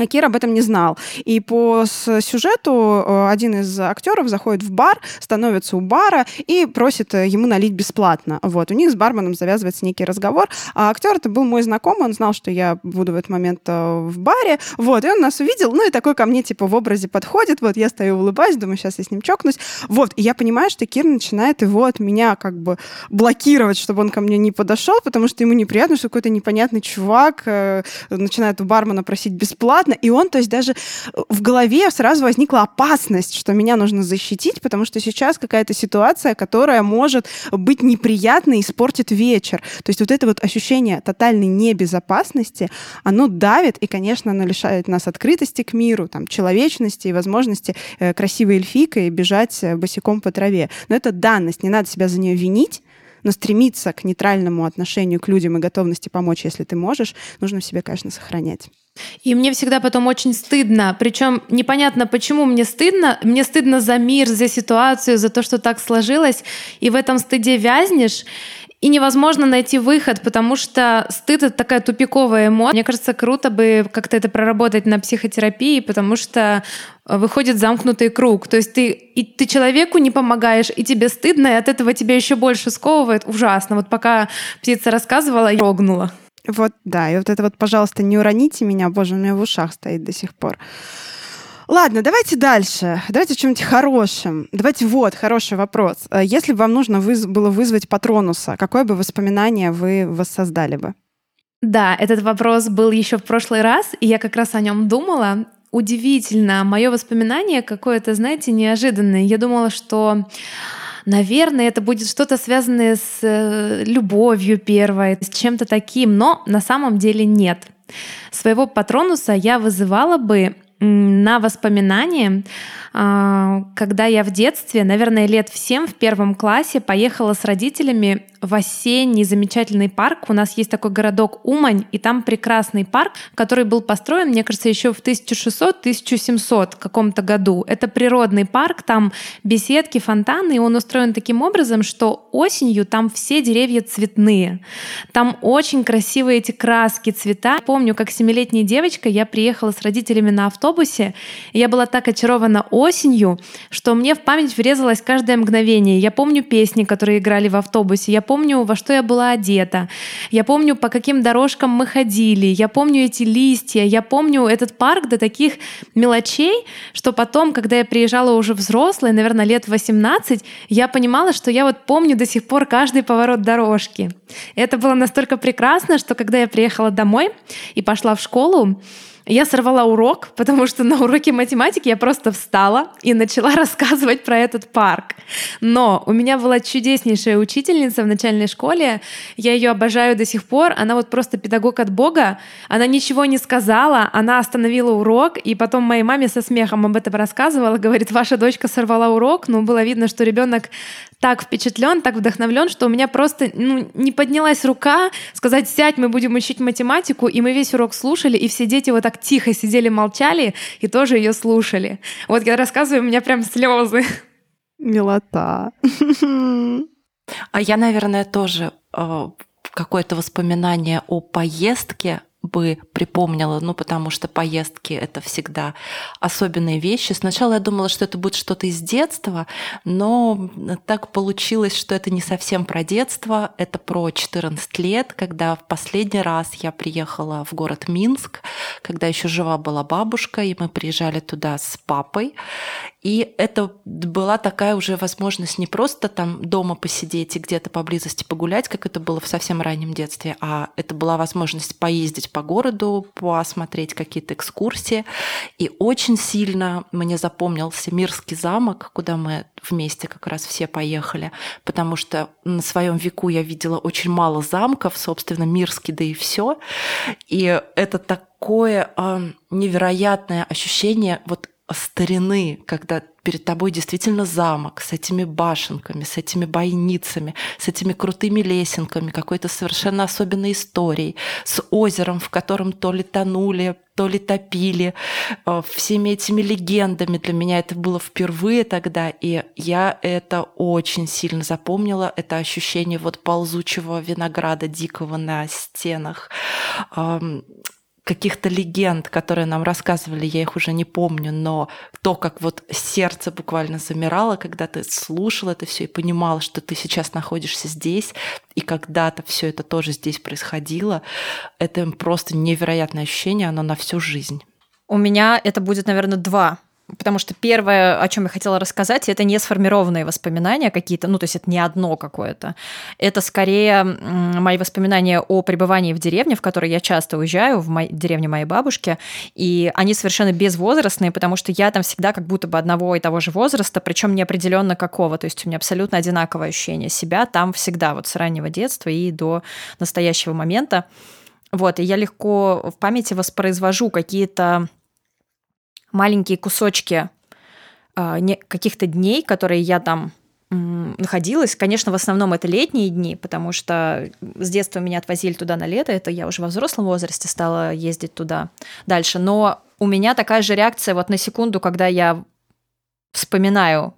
А Кир об этом не знал. И по сюжету э, один из актеров заходит в бар, становится у бара и просит э, ему налить бесплатно. Вот. У них с барменом завязывается некий разговор. А актер это был мой знакомый, он знал, что я буду в этот момент э, в баре. Вот. И он нас увидел, ну и такой ко мне типа в образе подходит. Вот я стою, улыбаюсь, думаю, сейчас я с ним чокнусь. Вот. И я понимаю, что Кир начинает его от меня как бы блокировать, чтобы он ко мне не подошел, потому что ему неприятно, что какой-то непонятный чувак начинает у бармена просить бесплатно, понятно. И он, то есть даже э, в голове сразу возникла опасность, что меня нужно защитить, потому что сейчас какая-то ситуация, которая может быть неприятной и испортит вечер. То есть вот это вот ощущение тотальной небезопасности, оно давит, и, конечно, оно лишает нас открытости к миру, там, человечности и возможности э, красивой эльфикой бежать э, босиком по траве. Но это данность, не надо себя за нее винить, но стремиться к нейтральному отношению к людям и готовности помочь, если ты можешь, нужно в себе, конечно, сохранять. И мне всегда потом очень стыдно. Причем непонятно, почему мне стыдно. Мне стыдно за мир, за ситуацию, за то, что так сложилось. И в этом стыде вязнешь. И невозможно найти выход, потому что стыд — это такая тупиковая эмоция. Мне кажется, круто бы как-то это проработать на психотерапии, потому что э, выходит замкнутый круг. То есть ты, и ты человеку не помогаешь, и тебе стыдно, и от этого тебя еще больше сковывает. Ужасно. Вот пока птица рассказывала, я дрогнула. Вот, да, и вот это вот, пожалуйста, не уроните меня, боже, у меня в ушах стоит до сих пор. Ладно, давайте дальше. Давайте о чем-нибудь хорошем. Давайте вот, хороший вопрос. Э, если бы вам нужно выз- было вызвать патронуса, какое бы воспоминание вы воссоздали бы? Да, этот вопрос был еще в прошлый раз, и я как раз о нем думала. Удивительно, мое воспоминание какое-то, знаете, неожиданное. Я думала, что Наверное, это будет что-то связанное с э, любовью первой, с чем-то таким, но на самом деле нет. Своего патронуса я вызывала бы на воспоминания, когда я в детстве, наверное, лет в 7 в первом классе поехала с родителями в осенний замечательный парк. У нас есть такой городок Умань, и там прекрасный парк, который был построен, мне кажется, еще в 1600-1700 каком-то году. Это природный парк, там беседки, фонтаны, и он устроен таким образом, что осенью там все деревья цветные. Там очень красивые эти краски, цвета. Помню, как семилетняя девочка, я приехала с родителями на автобусе, и я была так очарована осенью, что мне в память врезалось каждое мгновение. Я помню песни, которые играли в автобусе, я помню, во что я была одета, я помню, по каким дорожкам мы ходили, я помню эти листья, я помню этот парк до таких мелочей, что потом, когда я приезжала уже взрослой, наверное, лет 18, я понимала, что я вот помню до сих пор каждый поворот дорожки. Это было настолько прекрасно, что когда я приехала домой и пошла в школу, я сорвала урок, потому что на уроке математики я просто встала и начала рассказывать про этот парк. Но у меня была чудеснейшая учительница в начальной школе. Я ее обожаю до сих пор. Она вот просто педагог от Бога. Она ничего не сказала, она остановила урок, и потом моей маме со смехом об этом рассказывала. Говорит, ваша дочка сорвала урок. Но было видно, что ребенок так впечатлен, так вдохновлен, что у меня просто ну, не поднялась рука сказать, сядь, мы будем учить математику, и мы весь урок слушали, и все дети вот так тихо сидели, молчали и тоже ее слушали. Вот я рассказываю, у меня прям слезы. Милота. А я, наверное, тоже э, какое-то воспоминание о поездке бы припомнила, ну, потому что поездки — это всегда особенные вещи. Сначала я думала, что это будет что-то из детства, но так получилось, что это не совсем про детство, это про 14 лет, когда в последний раз я приехала в город Минск, когда еще жива была бабушка, и мы приезжали туда с папой, и это была такая уже возможность не просто там дома посидеть и где-то поблизости погулять, как это было в совсем раннем детстве, а это была возможность поездить по городу, посмотреть какие-то экскурсии. И очень сильно мне запомнился Мирский замок, куда мы вместе как раз все поехали, потому что на своем веку я видела очень мало замков, собственно, Мирский, да и все. И это такое э, невероятное ощущение вот старины, когда перед тобой действительно замок с этими башенками, с этими бойницами, с этими крутыми лесенками, какой-то совершенно особенной историей, с озером, в котором то ли тонули, то ли топили, э, всеми этими легендами. Для меня это было впервые тогда, и я это очень сильно запомнила, это ощущение вот ползучего винограда дикого на стенах каких-то легенд, которые нам рассказывали, я их уже не помню, но то, как вот сердце буквально замирало, когда ты слушал это все и понимал, что ты сейчас находишься здесь, и когда-то все это тоже здесь происходило, это просто невероятное ощущение, оно на всю жизнь. У меня это будет, наверное, два потому что первое, о чем я хотела рассказать, это не сформированные воспоминания какие-то, ну, то есть это не одно какое-то. Это скорее мои воспоминания о пребывании в деревне, в которой я часто уезжаю, в моей, деревне моей бабушки, и они совершенно безвозрастные, потому что я там всегда как будто бы одного и того же возраста, причем неопределенно какого, то есть у меня абсолютно одинаковое ощущение себя там всегда, вот с раннего детства и до настоящего момента. Вот, и я легко в памяти воспроизвожу какие-то маленькие кусочки э, каких-то дней, которые я там находилась. Конечно, в основном это летние дни, потому что с детства меня отвозили туда на лето, это я уже во взрослом возрасте стала ездить туда дальше. Но у меня такая же реакция вот на секунду, когда я вспоминаю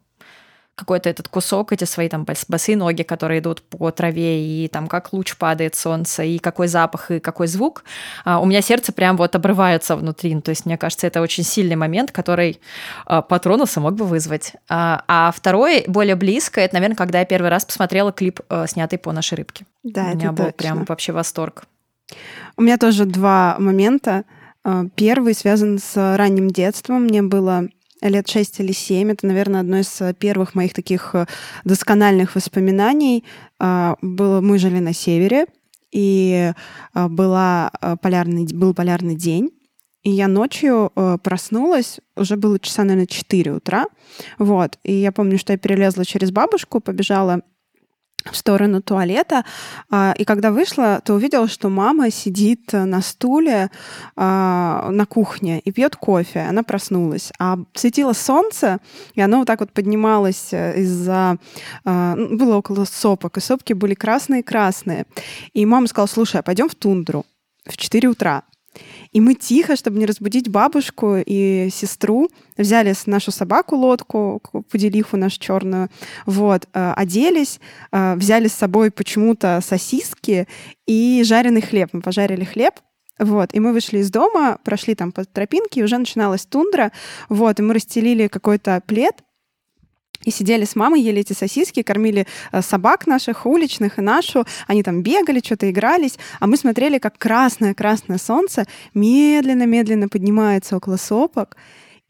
какой-то этот кусок, эти свои там босые ноги, которые идут по траве, и там как луч падает солнце, и какой запах, и какой звук, а, у меня сердце прям вот обрывается внутри. Ну, то есть, мне кажется, это очень сильный момент, который а, Патронуса мог бы вызвать. А, а второе, более близкое, это, наверное, когда я первый раз посмотрела клип, э, снятый по нашей рыбке. Да, у меня это был точно. прям вообще восторг. У меня тоже два момента. Первый связан с ранним детством. Мне было лет 6 или 7. Это, наверное, одно из э, первых моих таких э, доскональных воспоминаний. А, было, мы жили на севере, и э, была полярный, был полярный день. И я ночью проснулась, уже было часа, наверное, 4 утра. Вот. И я помню, что я перелезла через бабушку, побежала в сторону туалета. А, и когда вышла, то увидела, что мама сидит на стуле а, на кухне и пьет кофе. Она проснулась. А светило солнце, и оно вот так вот поднималось э, из-за... А, ну, было около сопок, и сопки были красные-красные. И мама сказала, слушай, а пойдем в тундру в 4 утра. И мы тихо, чтобы не разбудить бабушку и сестру, взяли нашу собаку лодку, пуделиху нашу черную, вот, э, оделись, э, взяли с собой почему-то сосиски и жареный хлеб. Мы пожарили хлеб, вот, и мы вышли из дома, прошли там по тропинке, и уже начиналась тундра, вот, и мы расстелили какой-то плед, и сидели с мамой, ели эти сосиски, кормили э, собак наших, уличных и нашу. Они там бегали, что-то игрались. А мы смотрели, как красное-красное солнце медленно-медленно поднимается около сопок.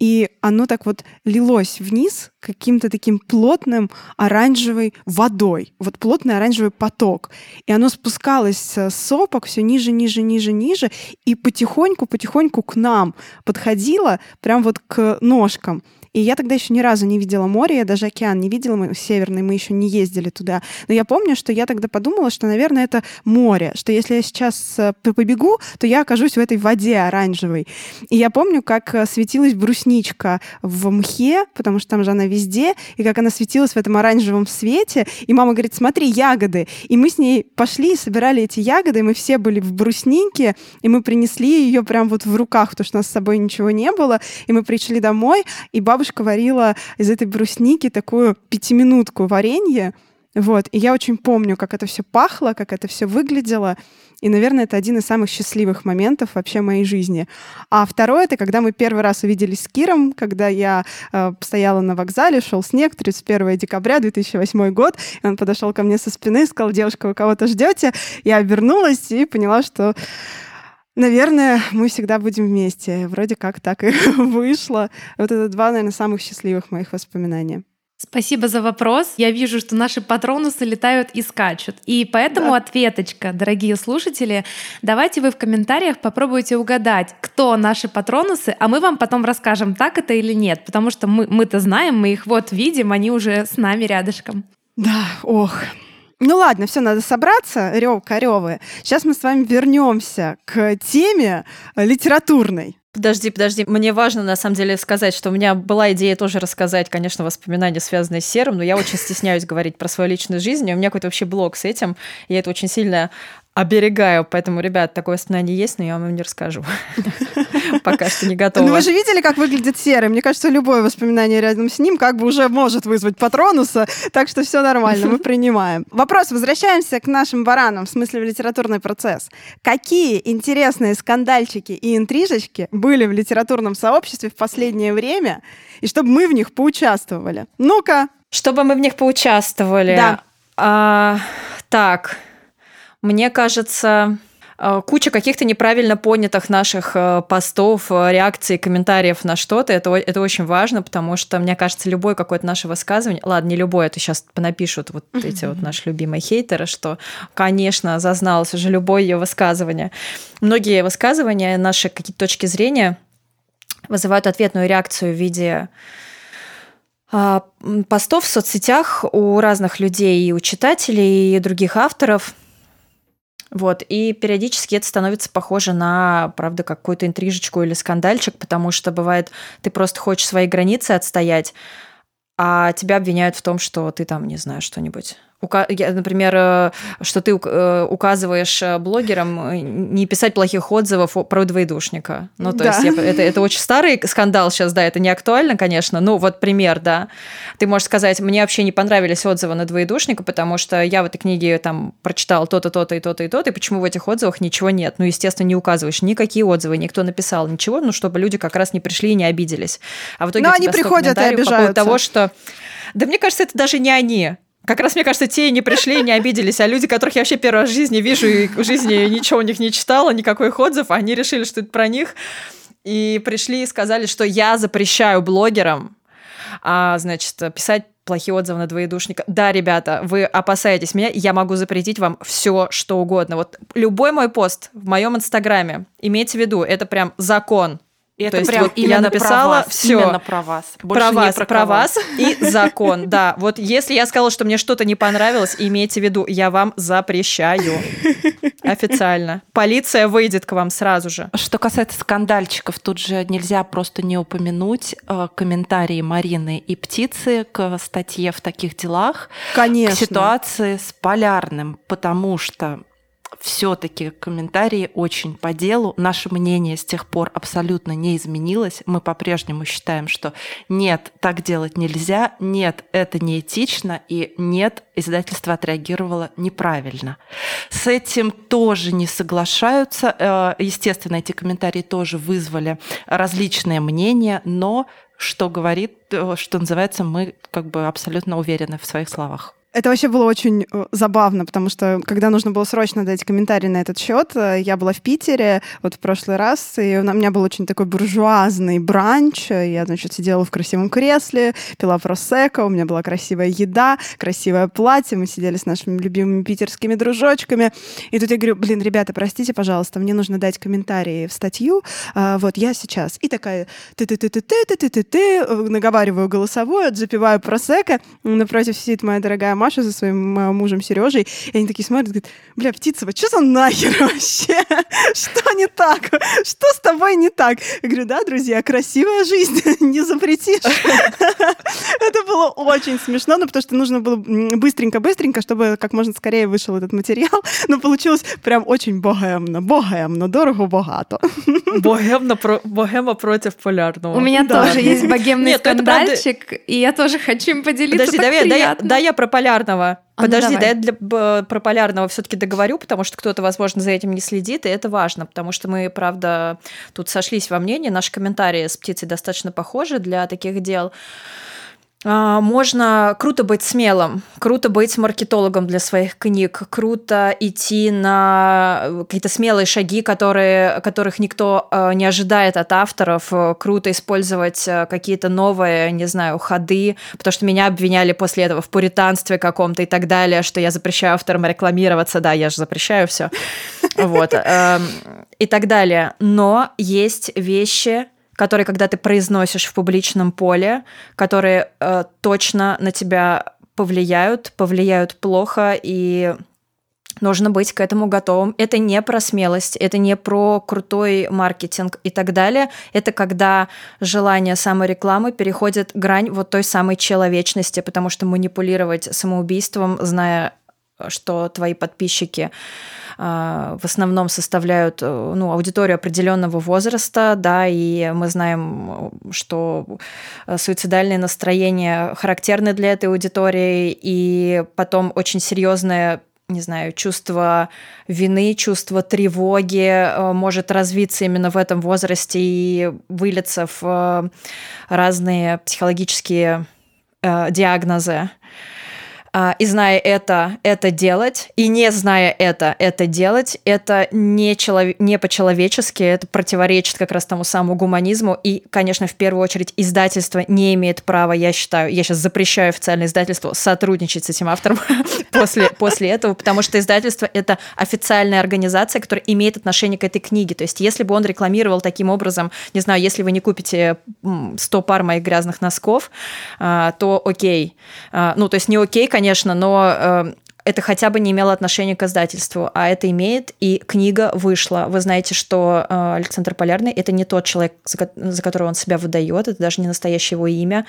И оно так вот лилось вниз каким-то таким плотным оранжевой водой. Вот плотный оранжевый поток. И оно спускалось с сопок все ниже, ниже, ниже, ниже. И потихоньку-потихоньку к нам подходило прям вот к ножкам. И я тогда еще ни разу не видела море, я даже океан не видела, мы северный, мы еще не ездили туда. Но я помню, что я тогда подумала, что, наверное, это море, что если я сейчас э, побегу, то я окажусь в этой воде оранжевой. И я помню, как э, светилась брусничка в мхе, потому что там же она везде, и как она светилась в этом оранжевом свете. И мама говорит, смотри, ягоды. И мы с ней пошли и собирали эти ягоды, и мы все были в бруснике, и мы принесли ее прям вот в руках, потому что у нас с собой ничего не было. И мы пришли домой, и бабушка бабушка варила из этой брусники такую пятиминутку варенье. Вот. И я очень помню, как это все пахло, как это все выглядело. И, наверное, это один из самых счастливых моментов вообще моей жизни. А второе — это когда мы первый раз увиделись с Киром, когда я э, стояла на вокзале, шел снег, 31 декабря 2008 год, и он подошел ко мне со спины, сказал, девушка, вы кого-то ждете? Я обернулась и поняла, что Наверное, мы всегда будем вместе. Вроде как так и вышло. Вот это два, наверное, самых счастливых моих воспоминания. Спасибо за вопрос. Я вижу, что наши патронусы летают и скачут. И поэтому да. ответочка, дорогие слушатели, давайте вы в комментариях попробуйте угадать, кто наши патронусы, а мы вам потом расскажем, так это или нет, потому что мы, мы-то знаем, мы их вот видим, они уже с нами рядышком. Да, ох, ну ладно, все, надо собраться, рев коревы. Сейчас мы с вами вернемся к теме литературной. Подожди, подожди. Мне важно, на самом деле, сказать, что у меня была идея тоже рассказать, конечно, воспоминания, связанные с серым, но я очень стесняюсь говорить про свою личную жизнь. У меня какой-то вообще блог с этим. Я это очень сильно оберегаю. Поэтому, ребят, такое воспоминание есть, но я вам не расскажу. Пока что не готова. Ну вы же видели, как выглядит серый? Мне кажется, любое воспоминание рядом с ним как бы уже может вызвать патронуса, так что все нормально, мы принимаем. Вопрос, возвращаемся к нашим баранам, в смысле в литературный процесс. Какие интересные скандальчики и интрижечки были в литературном сообществе в последнее время, и чтобы мы в них поучаствовали? Ну-ка. Чтобы мы в них поучаствовали. Да. А, так, мне кажется, э, куча каких-то неправильно понятых наших э, постов, э, реакций, комментариев на что-то. Это, это очень важно, потому что, мне кажется, любое какое-то наше высказывание, ладно, не любое, это сейчас напишут вот эти вот наши любимые хейтеры, что, конечно, зазналось уже любое ее высказывание. Многие высказывания, наши какие-то точки зрения вызывают ответную реакцию в виде а, постов в соцсетях у разных людей, и у читателей, и других авторов – вот, и периодически это становится похоже на, правда, какую-то интрижечку или скандальчик, потому что бывает, ты просто хочешь свои границы отстоять, а тебя обвиняют в том, что ты там, не знаю, что-нибудь например, э, что ты э, указываешь э, блогерам не писать плохих отзывов про двоедушника. Ну, то да. есть я, это, это очень старый скандал сейчас, да, это не актуально, конечно, ну, вот пример, да. Ты можешь сказать, мне вообще не понравились отзывы на двоедушника, потому что я в этой книге там прочитал то-то, то-то и то-то и то-то, и почему в этих отзывах ничего нет? Ну, естественно, не указываешь никакие отзывы, никто написал ничего, ну, чтобы люди как раз не пришли и не обиделись. А в итоге Но они приходят и обижаются. По поводу того, что... Да мне кажется, это даже не они. Как раз, мне кажется, те не пришли и не обиделись, а люди, которых я вообще первый раз в жизни вижу и в жизни ничего у них не читала, никакой их отзыв, они решили, что это про них, и пришли и сказали, что я запрещаю блогерам, а, значит, писать плохие отзывы на двоедушника. Да, ребята, вы опасаетесь меня, я могу запретить вам все, что угодно. Вот любой мой пост в моем инстаграме, имейте в виду, это прям закон. И это прям вот я написала все именно про вас. Больше про вас, про, про вас и закон. Да, вот если я сказала, что мне что-то не понравилось, имейте в виду, я вам запрещаю официально. Полиция выйдет к вам сразу же. Что касается скандальчиков, тут же нельзя просто не упомянуть э, комментарии Марины и птицы к статье в таких делах. Конечно. К ситуации с полярным, потому что все-таки комментарии очень по делу. Наше мнение с тех пор абсолютно не изменилось. Мы по-прежнему считаем, что нет, так делать нельзя, нет, это неэтично, и нет, издательство отреагировало неправильно. С этим тоже не соглашаются. Э, естественно, эти комментарии тоже вызвали различные мнения, но что говорит, э, что называется, мы как бы абсолютно уверены в своих словах. Это вообще было очень э, забавно, потому что когда нужно было срочно дать комментарий на этот счет, э, я была в Питере вот в прошлый раз, и у меня был очень такой буржуазный бранч. Я, значит, сидела в красивом кресле, пила просека, у меня была красивая еда, красивое платье, мы сидели с нашими любимыми питерскими дружочками. И тут я говорю, блин, ребята, простите, пожалуйста, мне нужно дать комментарий в статью. А, вот я сейчас. И такая ты ты ты ты ты ты ты ты наговариваю голосовую, запиваю просека. Напротив сидит моя дорогая Маша со своим э, мужем Сережей, и они такие смотрят, говорят, бля, Птицева, что за нахер вообще? Что не так? Что с тобой не так? Я говорю, да, друзья, красивая жизнь, не запретишь. Это было очень смешно, но потому что нужно было быстренько-быстренько, чтобы как можно скорее вышел этот материал, но получилось прям очень богемно, богемно, дорого-богато. Богемно, про, богема против полярного. У меня да. тоже есть богемный Нет, скандальчик, правда... и я тоже хочу им поделиться. Подожди, давай, да, да, я про полярного полярного. А, ну Подожди, ну да я для, про полярного все-таки договорю, потому что кто-то, возможно, за этим не следит, и это важно, потому что мы, правда, тут сошлись во мнении, наши комментарии с птицей достаточно похожи для таких дел. А, можно круто быть смелым, круто быть маркетологом для своих книг, круто идти на какие-то смелые шаги, которые, которых никто а, не ожидает от авторов, круто использовать какие-то новые, не знаю, ходы, потому что меня обвиняли после этого в пуританстве каком-то и так далее, что я запрещаю авторам рекламироваться, да, я же запрещаю все, вот, эм, и так далее. Но есть вещи, которые, когда ты произносишь в публичном поле, которые э, точно на тебя повлияют, повлияют плохо, и нужно быть к этому готовым. Это не про смелость, это не про крутой маркетинг и так далее. Это когда желание саморекламы переходит грань вот той самой человечности, потому что манипулировать самоубийством, зная что твои подписчики в основном составляют ну, аудиторию определенного возраста, да, и мы знаем, что суицидальные настроения характерны для этой аудитории, и потом очень серьезное не знаю, чувство вины, чувство тревоги э, может развиться именно в этом возрасте и вылиться в э, разные психологические э, диагнозы. А, и зная это, это делать, и не зная это, это делать, это не, челов... не по-человечески, это противоречит как раз тому самому гуманизму. И, конечно, в первую очередь, издательство не имеет права, я считаю, я сейчас запрещаю официальное издательство сотрудничать с этим автором после, после этого, потому что издательство — это официальная организация, которая имеет отношение к этой книге. То есть если бы он рекламировал таким образом, не знаю, если вы не купите 100 пар моих грязных носков, а, то окей. А, ну, то есть не окей, конечно, конечно, но э, это хотя бы не имело отношения к издательству, а это имеет, и книга вышла. Вы знаете, что э, Александр Полярный — это не тот человек, за, за которого он себя выдает, это даже не настоящее его имя,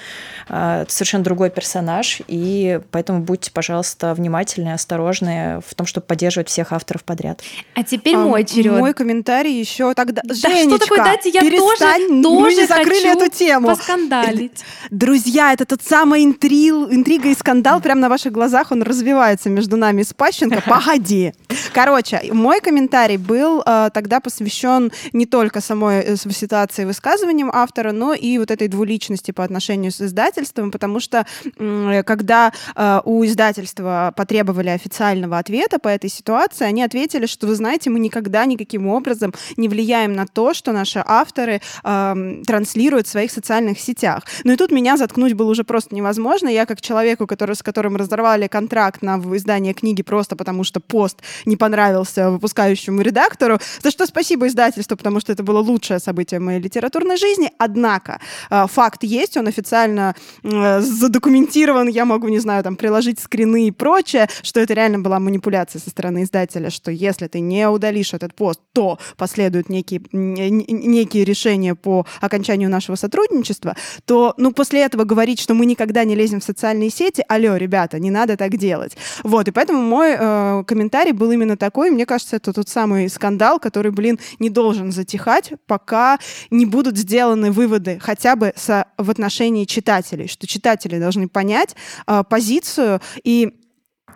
э, это совершенно другой персонаж, и поэтому будьте, пожалуйста, внимательны, осторожны в том, чтобы поддерживать всех авторов подряд. А теперь а, мой черед. Мой комментарий еще тогда. Да Женечка, что такое, дайте я перестань, тоже, мы тоже не закрыли хочу эту тему. поскандалить. Друзья, это тот самый интрил, интрига и скандал прямо на ваших глазах, он развивается между нами и Спащенко. Погоди. Короче, мой комментарий был э, тогда посвящен не только самой э, ситуации высказыванием автора, но и вот этой двуличности по отношению с издательством, потому что э, когда э, у издательства потребовали официального ответа по этой ситуации, они ответили, что, вы знаете, мы никогда никаким образом не влияем на то, что наши авторы э, транслируют в своих социальных сетях. Ну и тут меня заткнуть было уже просто невозможно. Я как человеку, который, с которым разорвали контракт на издание книги просто потому, что пост не понравился выпускающему редактору, за что спасибо издательству, потому что это было лучшее событие в моей литературной жизни. Однако э, факт есть, он официально э, задокументирован, я могу, не знаю, там приложить скрины и прочее, что это реально была манипуляция со стороны издателя, что если ты не удалишь этот пост, то последуют некие, некие решения по окончанию нашего сотрудничества, то, ну, после этого говорить, что мы никогда не лезем в социальные сети, алло, ребята, не надо так делать. Вот, и поэтому мой э, комментарий был именно такой. Мне кажется, это тот самый скандал, который, блин, не должен затихать, пока не будут сделаны выводы хотя бы со, в отношении читателей, что читатели должны понять э, позицию и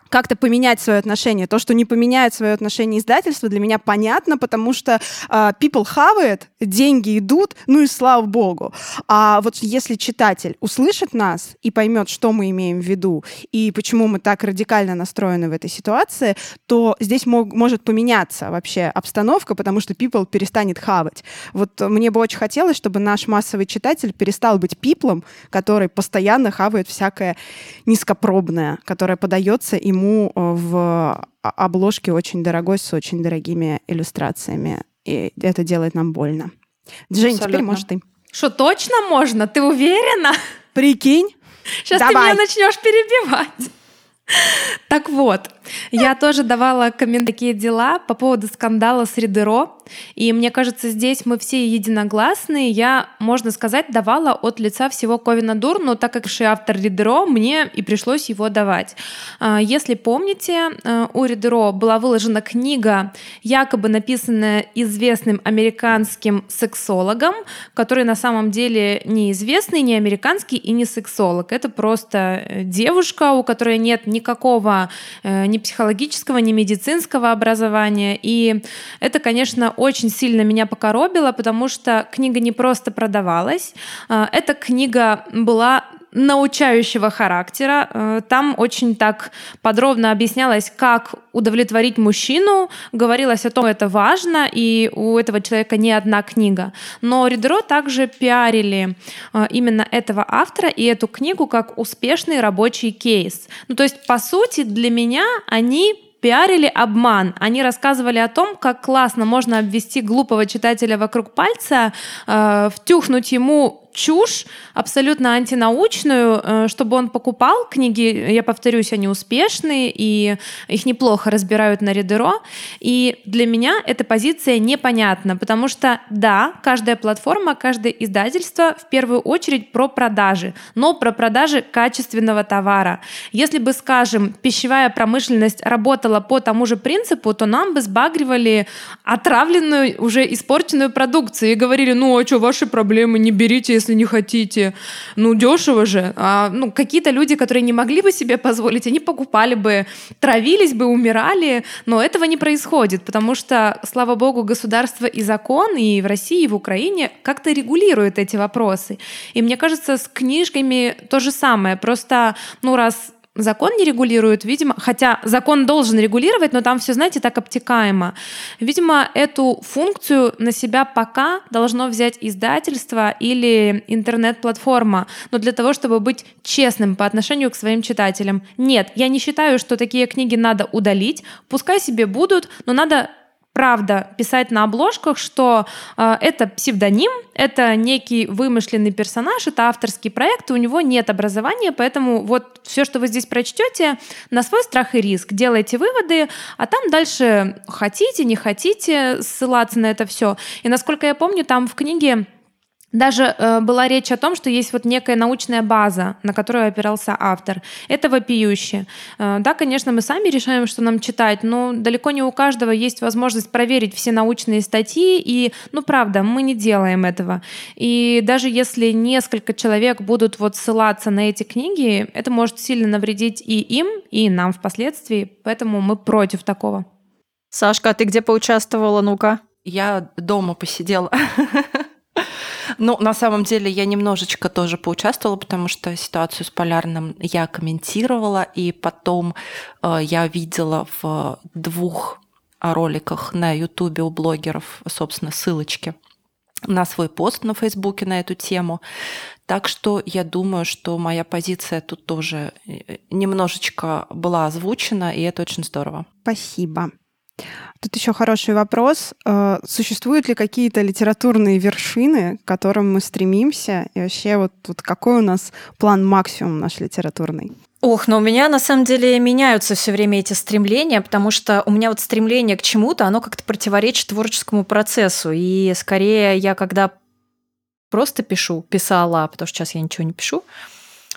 как-то поменять свое отношение. То, что не поменяет свое отношение издательства, для меня понятно, потому что э, people have it, деньги идут, ну и слава богу. А вот если читатель услышит нас и поймет, что мы имеем в виду и почему мы так радикально настроены в этой ситуации, то здесь мог, может поменяться вообще обстановка, потому что people перестанет хавать. Вот мне бы очень хотелось, чтобы наш массовый читатель перестал быть пиплом, который постоянно хавает всякое низкопробное, которое подается им ему э, в обложке очень дорогой с очень дорогими иллюстрациями. И это делает нам больно. Жень, Абсолютно. теперь может ты. Что, точно можно? Ты уверена? Прикинь. Сейчас Давай. ты меня начнешь перебивать. Так вот, я тоже давала комментарии такие дела по поводу скандала с Ридеро. И мне кажется, здесь мы все единогласные. Я, можно сказать, давала от лица всего Ковина Дур, но так как же автор Ридеро, мне и пришлось его давать. А, если помните, а, у Ридеро была выложена книга, якобы написанная известным американским сексологом, который на самом деле не известный, не американский и не сексолог. Это просто э, девушка, у которой нет никакого э, ни психологического, ни медицинского образования. И это, конечно, очень сильно меня покоробило, потому что книга не просто продавалась, а, эта книга была научающего характера. Э, там очень так подробно объяснялось, как удовлетворить мужчину, говорилось о том, что это важно, и у этого человека не одна книга. Но Ридеро также пиарили э, именно этого автора и эту книгу как успешный рабочий кейс. Ну, то есть, по сути, для меня они пиарили обман. Они рассказывали о том, как классно можно обвести глупого читателя вокруг пальца, э, втюхнуть ему чушь, абсолютно антинаучную, э, чтобы он покупал книги, я повторюсь, они успешные, и их неплохо разбирают на Редеро. И для меня эта позиция непонятна, потому что, да, каждая платформа, каждое издательство в первую очередь про продажи, но про продажи качественного товара. Если бы, скажем, пищевая промышленность работала по тому же принципу, то нам бы сбагривали отравленную, уже испорченную продукцию и говорили, ну а что, ваши проблемы, не берите, если не хотите. Ну, дешево же. А, ну, какие-то люди, которые не могли бы себе позволить, они покупали бы, травились бы, умирали, но этого не происходит, потому что, слава богу, государство и закон и в России, и в Украине как-то регулируют эти вопросы. И мне кажется, с книжками то же самое. Просто, ну, раз закон не регулирует, видимо, хотя закон должен регулировать, но там все, знаете, так обтекаемо. Видимо, эту функцию на себя пока должно взять издательство или интернет-платформа, но для того, чтобы быть честным по отношению к своим читателям. Нет, я не считаю, что такие книги надо удалить, пускай себе будут, но надо правда писать на обложках, что э, это псевдоним, это некий вымышленный персонаж, это авторский проект, и у него нет образования, поэтому вот все, что вы здесь прочтете, на свой страх и риск. Делайте выводы, а там дальше хотите, не хотите ссылаться на это все. И насколько я помню, там в книге даже э, была речь о том, что есть вот некая научная база, на которую опирался автор. Это вопиюще. Э, да, конечно, мы сами решаем, что нам читать, но далеко не у каждого есть возможность проверить все научные статьи, и, ну, правда, мы не делаем этого. И даже если несколько человек будут вот ссылаться на эти книги, это может сильно навредить и им, и нам впоследствии, поэтому мы против такого. Сашка, а ты где поучаствовала, ну-ка? Я дома посидела. Ну, на самом деле я немножечко тоже поучаствовала, потому что ситуацию с Полярным я комментировала, и потом э, я видела в двух роликах на Ютубе у блогеров, собственно, ссылочки на свой пост на Фейсбуке на эту тему. Так что я думаю, что моя позиция тут тоже э, немножечко была озвучена, и это очень здорово. Спасибо. Тут еще хороший вопрос. Э, существуют ли какие-то литературные вершины, к которым мы стремимся? И вообще вот, вот какой у нас план максимум наш литературный? Ох, но у меня на самом деле меняются все время эти стремления, потому что у меня вот стремление к чему-то, оно как-то противоречит творческому процессу. И скорее я когда просто пишу, писала, потому что сейчас я ничего не пишу,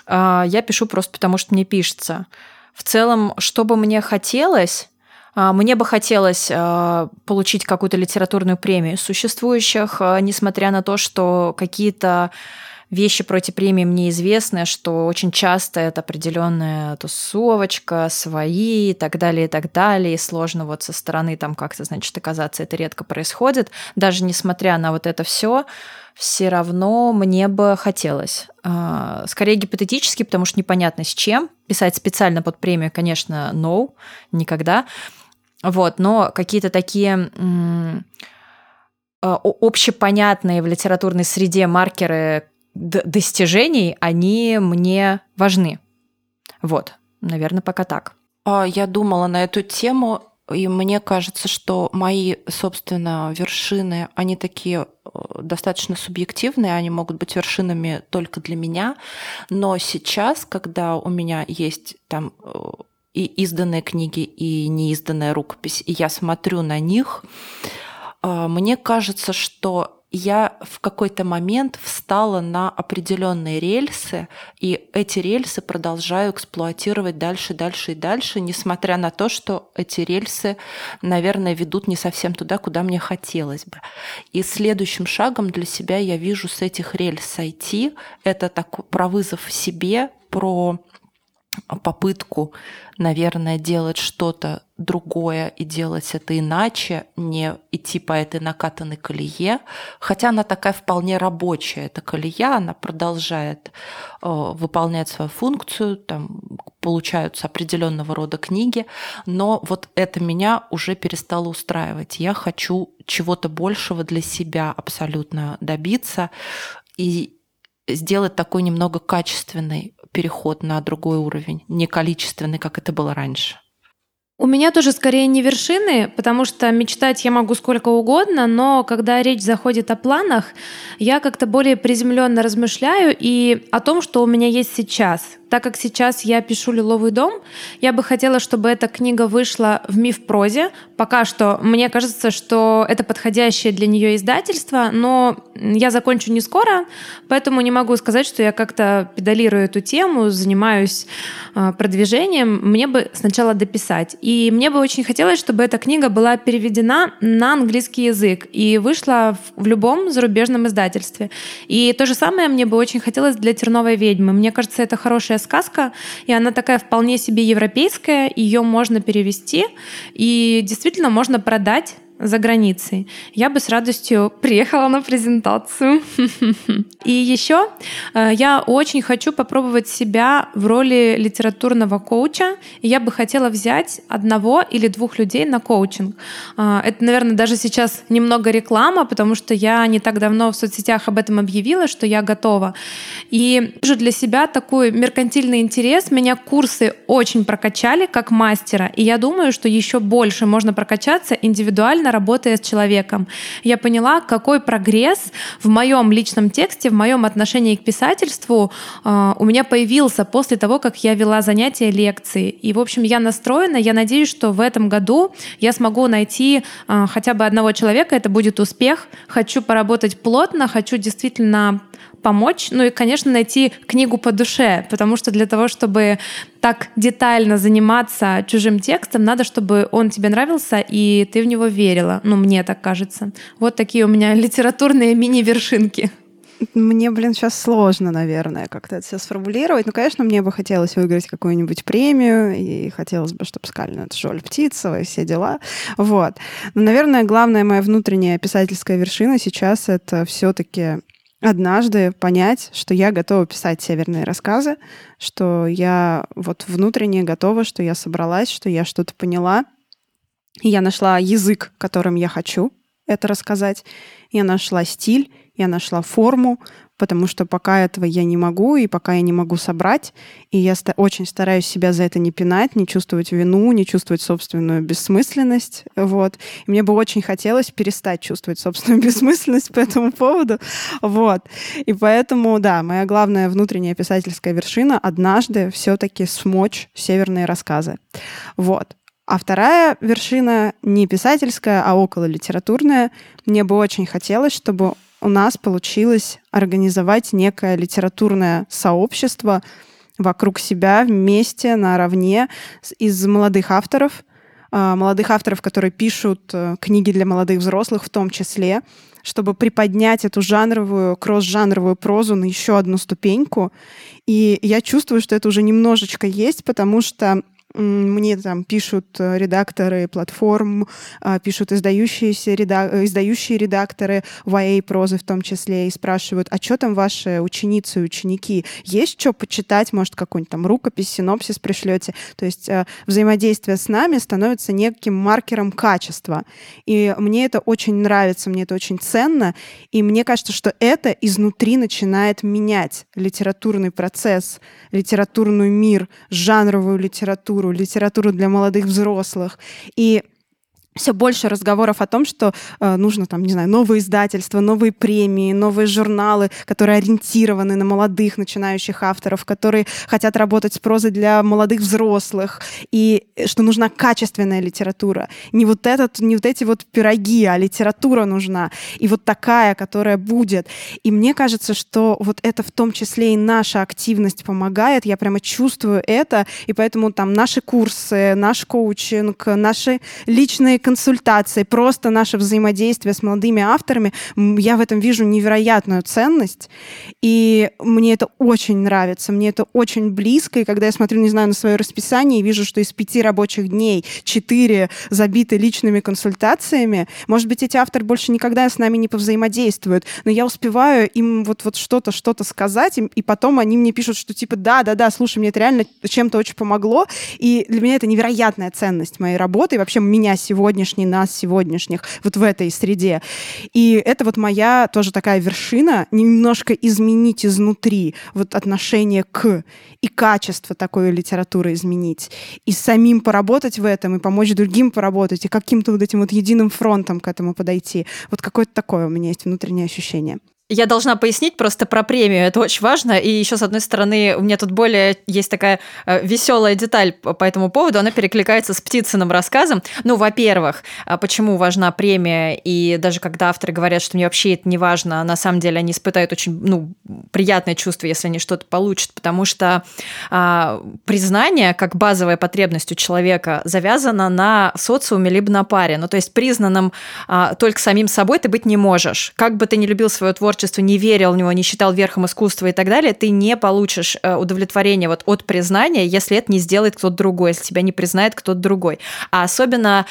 а, я пишу просто потому, что мне пишется. В целом, что бы мне хотелось, мне бы хотелось а, получить какую-то литературную премию существующих, а, несмотря на то, что какие-то вещи про эти премии мне известны, что очень часто это определенная тусовочка, свои и так далее, и так далее. И сложно вот со стороны там как-то, значит, оказаться, это редко происходит. Даже несмотря на вот это все, все равно мне бы хотелось. Скорее гипотетически, потому что непонятно с чем. Писать специально под премию, конечно, no, никогда. Вот, но какие-то такие а, общепонятные в литературной среде маркеры достижений, они мне важны. Вот, наверное, пока так. А, я думала на эту тему, и мне кажется, что мои, собственно, вершины, они такие э, достаточно субъективные, они могут быть вершинами только для меня. Но сейчас, когда у меня есть там э, и изданные книги, и неизданная рукопись, и я смотрю на них, а, мне кажется, что я в какой-то момент встала на определенные рельсы, и эти рельсы продолжаю эксплуатировать дальше, дальше и дальше, несмотря на то, что эти рельсы, наверное, ведут не совсем туда, куда мне хотелось бы. И следующим шагом для себя я вижу с этих рельс сойти. Это так про вызов себе, про попытку, наверное, делать что-то другое и делать это иначе, не идти по этой накатанной колее, хотя она такая вполне рабочая, эта колея, она продолжает э, выполнять свою функцию, там получаются определенного рода книги, но вот это меня уже перестало устраивать. Я хочу чего-то большего для себя абсолютно добиться и сделать такой немного качественный переход на другой уровень, не количественный, как это было раньше. У меня тоже скорее не вершины, потому что мечтать я могу сколько угодно, но когда речь заходит о планах, я как-то более приземленно размышляю и о том, что у меня есть сейчас. Так как сейчас я пишу «Лиловый дом», я бы хотела, чтобы эта книга вышла в миф прозе. Пока что мне кажется, что это подходящее для нее издательство, но я закончу не скоро, поэтому не могу сказать, что я как-то педалирую эту тему, занимаюсь а, продвижением. Мне бы сначала дописать. И мне бы очень хотелось, чтобы эта книга была переведена на английский язык и вышла в любом зарубежном издательстве. И то же самое мне бы очень хотелось для «Терновой ведьмы». Мне кажется, это хорошая сказка, и она такая вполне себе европейская, ее можно перевести, и действительно можно продать за границей, я бы с радостью приехала на презентацию. И еще э, я очень хочу попробовать себя в роли литературного коуча. И я бы хотела взять одного или двух людей на коучинг. Э, это, наверное, даже сейчас немного реклама, потому что я не так давно в соцсетях об этом объявила, что я готова. И уже для себя такой меркантильный интерес. Меня курсы очень прокачали как мастера. И я думаю, что еще больше можно прокачаться индивидуально работая с человеком. Я поняла, какой прогресс в моем личном тексте, в моем отношении к писательству э, у меня появился после того, как я вела занятия, лекции. И, в общем, я настроена, я надеюсь, что в этом году я смогу найти э, хотя бы одного человека, это будет успех. Хочу поработать плотно, хочу действительно помочь, ну и, конечно, найти книгу по душе, потому что для того, чтобы так детально заниматься чужим текстом, надо, чтобы он тебе нравился, и ты в него верила. Ну, мне так кажется. Вот такие у меня литературные мини-вершинки. Мне, блин, сейчас сложно, наверное, как-то это все сформулировать. Ну, конечно, мне бы хотелось выиграть какую-нибудь премию, и хотелось бы, чтобы это Жоль Птицева и все дела. Вот. Но, наверное, главная моя внутренняя писательская вершина сейчас — это все таки однажды понять, что я готова писать северные рассказы, что я вот внутренне готова, что я собралась, что я что-то поняла. И я нашла язык, которым я хочу это рассказать. Я нашла стиль, я нашла форму, потому что пока этого я не могу, и пока я не могу собрать, и я очень стараюсь себя за это не пинать, не чувствовать вину, не чувствовать собственную бессмысленность, вот. И мне бы очень хотелось перестать чувствовать собственную бессмысленность по этому поводу, вот. И поэтому, да, моя главная внутренняя писательская вершина — однажды все таки смочь северные рассказы, вот. А вторая вершина не писательская, а около литературная. Мне бы очень хотелось, чтобы у нас получилось организовать некое литературное сообщество вокруг себя вместе, наравне из молодых авторов, а, молодых авторов, которые пишут э, книги для молодых взрослых в том числе, чтобы приподнять эту жанровую, кросс-жанровую прозу на еще одну ступеньку. И я чувствую, что это уже немножечко есть, потому что мне там пишут э, редакторы платформ, а, пишут издающиеся редак... издающие редакторы YA прозы в том числе, и спрашивают, а что там ваши ученицы и ученики? Есть что почитать? Может, какой-нибудь там рукопись, синопсис пришлете? То есть э, взаимодействие с нами становится неким маркером качества. И мне это очень нравится, мне это очень ценно, и мне кажется, что это изнутри начинает менять литературный процесс, литературный мир, жанровую литературу, литературу, литературу для молодых взрослых. И все больше разговоров о том, что э, нужно там, не знаю, новые издательства, новые премии, новые журналы, которые ориентированы на молодых начинающих авторов, которые хотят работать с прозой для молодых взрослых, и что нужна качественная литература. Не вот этот, не вот эти вот пироги, а литература нужна. И вот такая, которая будет. И мне кажется, что вот это в том числе и наша активность помогает. Я прямо чувствую это, и поэтому там наши курсы, наш коучинг, наши личные консультации, просто наше взаимодействие с молодыми авторами, я в этом вижу невероятную ценность. И мне это очень нравится, мне это очень близко. И когда я смотрю, не знаю, на свое расписание и вижу, что из пяти рабочих дней четыре забиты личными консультациями, может быть, эти авторы больше никогда с нами не повзаимодействуют, но я успеваю им вот, вот что-то, что-то сказать, и потом они мне пишут, что типа, да, да, да, слушай, мне это реально чем-то очень помогло, и для меня это невероятная ценность моей работы, и вообще меня сегодня сегодняшней нас, сегодняшних, вот в этой среде. И это вот моя тоже такая вершина, немножко изменить изнутри вот отношение к и качество такой литературы изменить, и самим поработать в этом, и помочь другим поработать, и каким-то вот этим вот единым фронтом к этому подойти. Вот какое-то такое у меня есть внутреннее ощущение. Я должна пояснить просто про премию, это очень важно. И еще, с одной стороны, у меня тут более есть такая э, веселая деталь по этому поводу, она перекликается с Птицыным рассказом. Ну, во-первых, а почему важна премия, и даже когда авторы говорят, что мне вообще это не важно, на самом деле они испытают очень ну, приятное чувство, если они что-то получат, потому что а, признание, как базовая потребность у человека, завязано на социуме либо на паре. Ну, то есть признанным а, только самим собой ты быть не можешь. Как бы ты не любил свое творчество, творчеству, не верил в него, не считал верхом искусства и так далее, ты не получишь э, удовлетворение вот от признания, если это не сделает кто-то другой, если тебя не признает кто-то другой. А особенно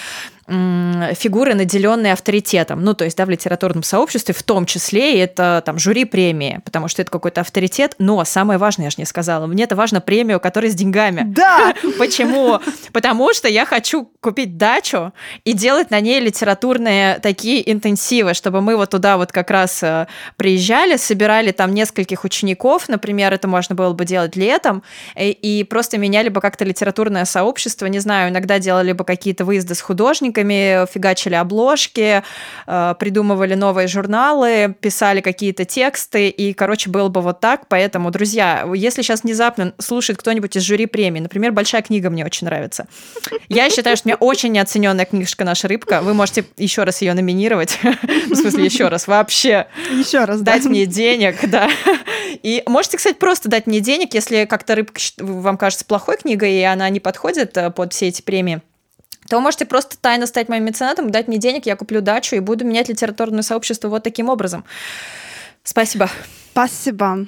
фигуры, наделенные авторитетом. Ну, то есть, да, в литературном сообществе, в том числе это там жюри премии, потому что это какой-то авторитет. Но самое важное, я же не сказала, мне это важно премию, которая с деньгами. Да! Почему? Потому что я хочу купить дачу и делать на ней литературные такие интенсивы, чтобы мы вот туда вот как раз э, приезжали, собирали там нескольких учеников, например, это можно было бы делать летом, и, и просто меняли бы как-то литературное сообщество, не знаю, иногда делали бы какие-то выезды с художниками, художниками, фигачили обложки, э, придумывали новые журналы, писали какие-то тексты, и, короче, было бы вот так. Поэтому, друзья, если сейчас внезапно слушает кто-нибудь из жюри премии, например, «Большая книга» мне очень нравится. Я считаю, что у меня очень неоцененная книжка «Наша рыбка». Вы можете еще раз ее номинировать. В смысле, еще раз вообще. Еще раз, Дать мне денег, да. И можете, кстати, просто дать мне денег, если как-то рыбка вам кажется плохой книгой, и она не подходит э, под все эти премии то можете просто тайно стать моим меценатом, дать мне денег, я куплю дачу и буду менять литературное сообщество вот таким образом. Спасибо. Спасибо.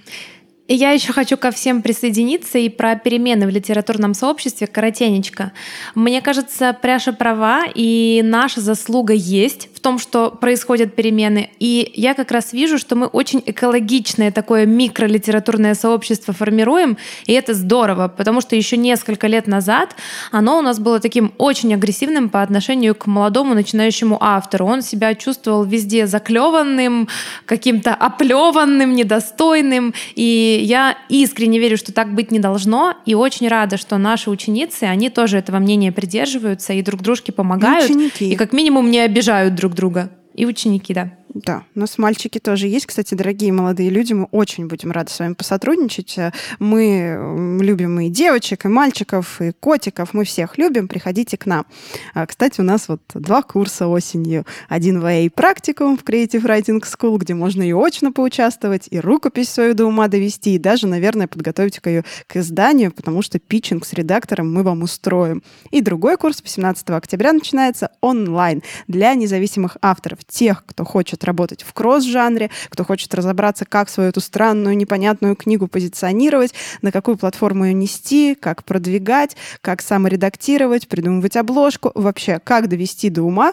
И я еще хочу ко всем присоединиться и про перемены в литературном сообществе коротенечко. Мне кажется, Пряша права, и наша заслуга есть том, что происходят перемены. И я как раз вижу, что мы очень экологичное такое микролитературное сообщество формируем, и это здорово, потому что еще несколько лет назад оно у нас было таким очень агрессивным по отношению к молодому начинающему автору. Он себя чувствовал везде заклеванным, каким-то оплеванным, недостойным. И я искренне верю, что так быть не должно, и очень рада, что наши ученицы, они тоже этого мнения придерживаются и друг дружке помогают, ученики. и как минимум не обижают друг друг друга. И ученики, да. Да, у нас мальчики тоже есть. Кстати, дорогие молодые люди, мы очень будем рады с вами посотрудничать. Мы любим и девочек, и мальчиков, и котиков. Мы всех любим. Приходите к нам. А, кстати, у нас вот два курса осенью. Один в практикум в Creative Writing School, где можно и очно поучаствовать, и рукопись свою до ума довести, и даже, наверное, подготовить ее к изданию, потому что питчинг с редактором мы вам устроим. И другой курс 18 октября начинается онлайн для независимых авторов, тех, кто хочет хочет работать в кросс-жанре, кто хочет разобраться, как свою эту странную, непонятную книгу позиционировать, на какую платформу ее нести, как продвигать, как саморедактировать, придумывать обложку, вообще, как довести до ума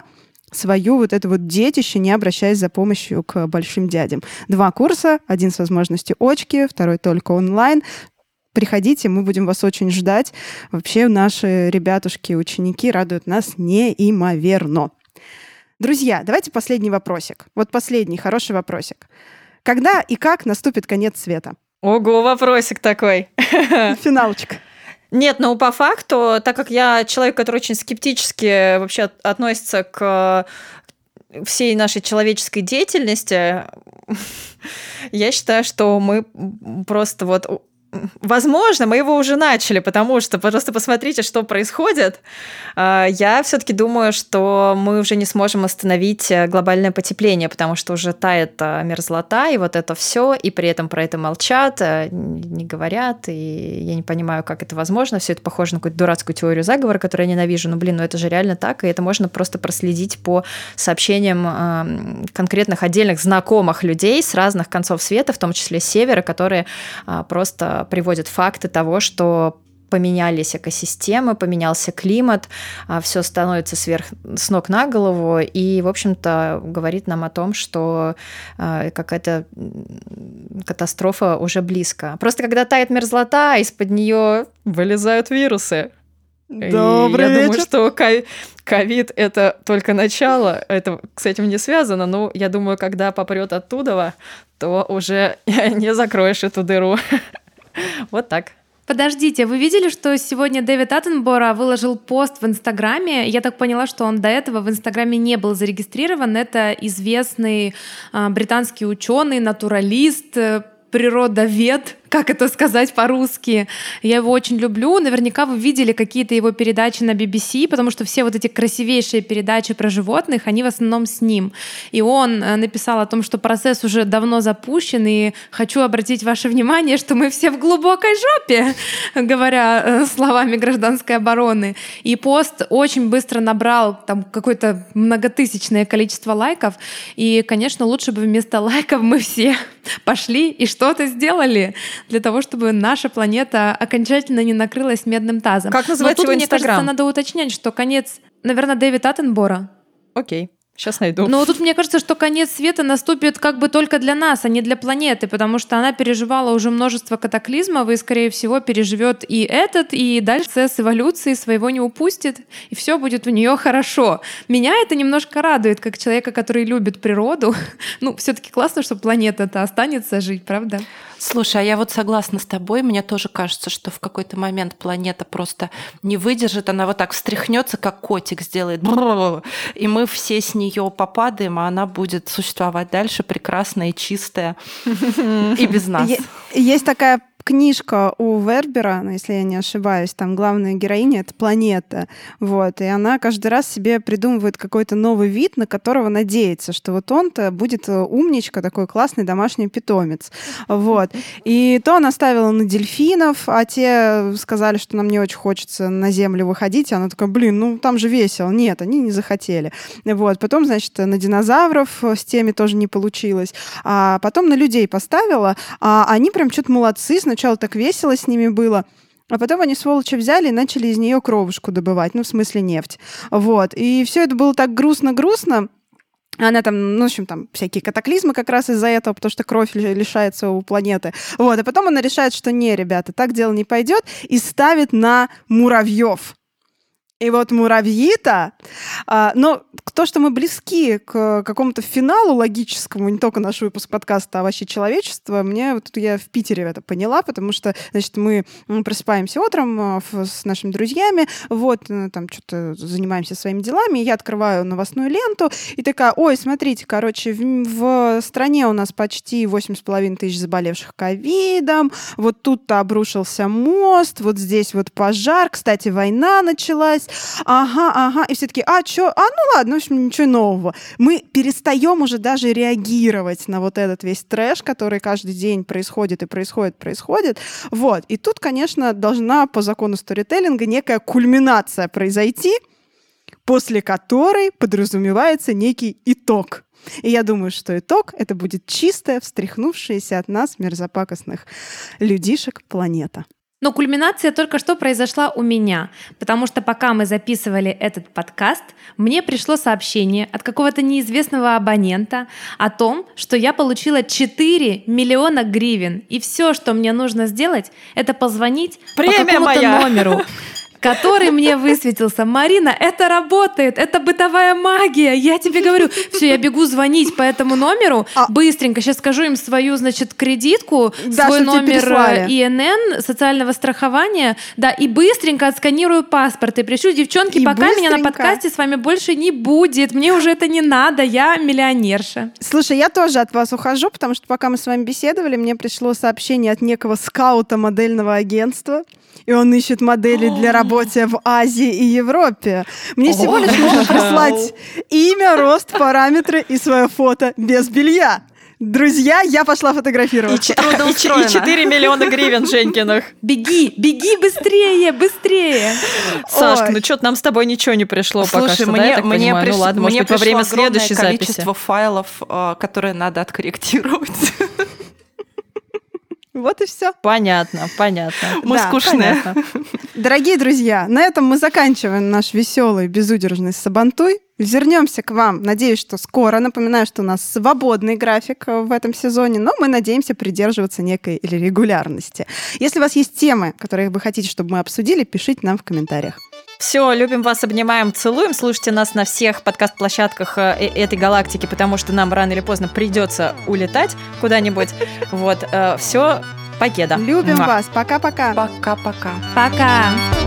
свою вот это вот детище, не обращаясь за помощью к большим дядям. Два курса, один с возможностью очки, второй только онлайн. Приходите, мы будем вас очень ждать. Вообще наши ребятушки, ученики радуют нас неимоверно. Друзья, давайте последний вопросик. Вот последний хороший вопросик. Когда и как наступит конец света? Ого, вопросик такой. Финалочка. Нет, ну по факту, так как я человек, который очень скептически вообще относится к всей нашей человеческой деятельности, я считаю, что мы просто вот Возможно, мы его уже начали, потому что просто посмотрите, что происходит. А, я все-таки думаю, что мы уже не сможем остановить э, глобальное потепление, потому что уже тает э, мерзлота, и вот это все, и при этом про это молчат, э, не говорят, и я не понимаю, как это возможно. Все это похоже на какую-то дурацкую теорию заговора, которую я ненавижу. Но, блин, ну это же реально так, и это можно просто проследить по сообщениям конкретных отдельных знакомых людей с разных концов света, в том числе с севера, которые а, просто приводят факты того, что поменялись экосистемы, поменялся климат, а, все становится сверх с ног на голову, и, в общем-то, говорит нам о том, что а, какая-то катастрофа уже близко. Просто когда тает мерзлота, из-под нее вылезают вирусы. Добрый и я вечер. думаю, что ковид — это только начало, это с этим не связано, но я думаю, когда попрет оттуда, то уже не закроешь эту дыру. Вот так. Подождите, вы видели, что сегодня Дэвид Аттенбора выложил пост в Инстаграме? Я так поняла, что он до этого в Инстаграме не был зарегистрирован. Это известный э, британский ученый, натуралист, э, природовед, как это сказать по-русски. Я его очень люблю. Наверняка вы видели какие-то его передачи на BBC, потому что все вот эти красивейшие передачи про животных, они в основном с ним. И он э, написал о том, что процесс уже давно запущен, и хочу обратить ваше внимание, что мы все в глубокой жопе, говоря э, словами гражданской обороны. И пост очень быстро набрал там какое-то многотысячное количество лайков. И, конечно, лучше бы вместо лайков мы все пошли и что-то сделали для того, чтобы наша планета окончательно не накрылась медным тазом. Как называется Но тут, его мне кажется, Инстаграм? надо уточнять, что конец, наверное, Дэвид Аттенбора. Окей, сейчас найду. Но тут мне кажется, что конец света наступит как бы только для нас, а не для планеты, потому что она переживала уже множество катаклизмов и, скорее всего, переживет и этот, и дальше процесс эволюции своего не упустит, и все будет у нее хорошо. Меня это немножко радует, как человека, который любит природу. Ну, все-таки классно, что планета-то останется жить, правда? Слушай, а я вот согласна с тобой. Мне тоже кажется, что в какой-то момент планета просто не выдержит, она вот так встряхнется, как котик сделает, и мы все с нее попадаем, а она будет существовать дальше прекрасная и чистая и без нас. Есть такая книжка у Вербера, ну, если я не ошибаюсь, там главная героиня — это планета, вот, и она каждый раз себе придумывает какой-то новый вид, на которого надеется, что вот он-то будет э, умничка, такой классный домашний питомец, вот. И то она ставила на дельфинов, а те сказали, что нам не очень хочется на землю выходить, и она такая, блин, ну там же весело. Нет, они не захотели. Вот. Потом, значит, на динозавров с теми тоже не получилось. А потом на людей поставила, а они прям что-то молодцы, сначала так весело с ними было. А потом они, сволочи, взяли и начали из нее кровушку добывать, ну, в смысле нефть. Вот. И все это было так грустно-грустно. Она там, ну, в общем, там всякие катаклизмы как раз из-за этого, потому что кровь ли- лишается у планеты. Вот, и потом она решает, что не, ребята, так дело не пойдет, и ставит на муравьев. И вот муравьи-то, а, но то, что мы близки к какому-то финалу логическому, не только наш выпуск подкаста, а вообще человечества, мне вот я в Питере это поняла, потому что, значит, мы м, просыпаемся утром а, с нашими друзьями, вот, э, там что-то занимаемся своими делами, я открываю новостную ленту, и такая, ой, смотрите, короче, в, в стране у нас почти 8,5 тысяч заболевших ковидом, вот тут-то обрушился мост, вот здесь вот пожар, кстати, война началась, ага, ага, и все таки а, что, а, ну ладно, в ничего нового. Мы перестаем уже даже реагировать на вот этот весь трэш, который каждый день происходит и происходит, происходит. Вот, и тут, конечно, должна по закону сторителлинга некая кульминация произойти, после которой подразумевается некий итог. И я думаю, что итог — это будет чистая, встряхнувшаяся от нас мерзопакостных людишек планета. Но кульминация только что произошла у меня, потому что пока мы записывали этот подкаст, мне пришло сообщение от какого-то неизвестного абонента о том, что я получила 4 миллиона гривен, и все, что мне нужно сделать, это позвонить Премия по какому-то номеру, который мне высветился. Марина, это работает, это бытовая магия. Я тебе говорю, все, я бегу звонить по этому номеру, А- быстренько сейчас скажу им свою, значит, кредитку, Да, свой номер э, ИНН, социального страхования, да, и быстренько отсканирую паспорт и пришлю, девчонки, И пока меня на подкасте с вами больше не будет, мне уже это не надо, я миллионерша. Слушай, я тоже от вас ухожу, потому что пока мы с вами беседовали, мне пришло сообщение от некого скаута модельного агентства, и он ищет модели для работы в Азии и Европе. Мне всего лишь нужно прислать имя, рост, параметры и свое фото без белья. Друзья, я пошла фотографировать. и и 4 миллиона гривен Женькиных. Беги, беги быстрее, быстрее. Сашка, Ой. ну что-то нам с тобой ничего не пришло пока Слушай, что, да, мне, я так мне, понимаю? приш- Ну ладно, может мне быть, во время следующей записи. количество файлов, э, которые надо откорректировать. Вот и все. Понятно, понятно. Мы Да, скучные. Понятно. Дорогие друзья, на этом мы заканчиваем наш веселый, безудержный сабантуй. Вернемся к вам, надеюсь, что скоро. Напоминаю, что у нас свободный график э, в этом сезоне, но мы надеемся придерживаться некой или регулярности. Если у вас есть темы, которые вы хотите, чтобы мы обсудили, пишите нам в комментариях. Все, любим вас, обнимаем, целуем. Слушайте нас на всех подкаст-площадках э, э, этой галактики, потому что нам рано или поздно придется улетать куда-нибудь. Вот, все, покеда. Любим Муа. вас. Пока-пока. Пока-пока. Пока!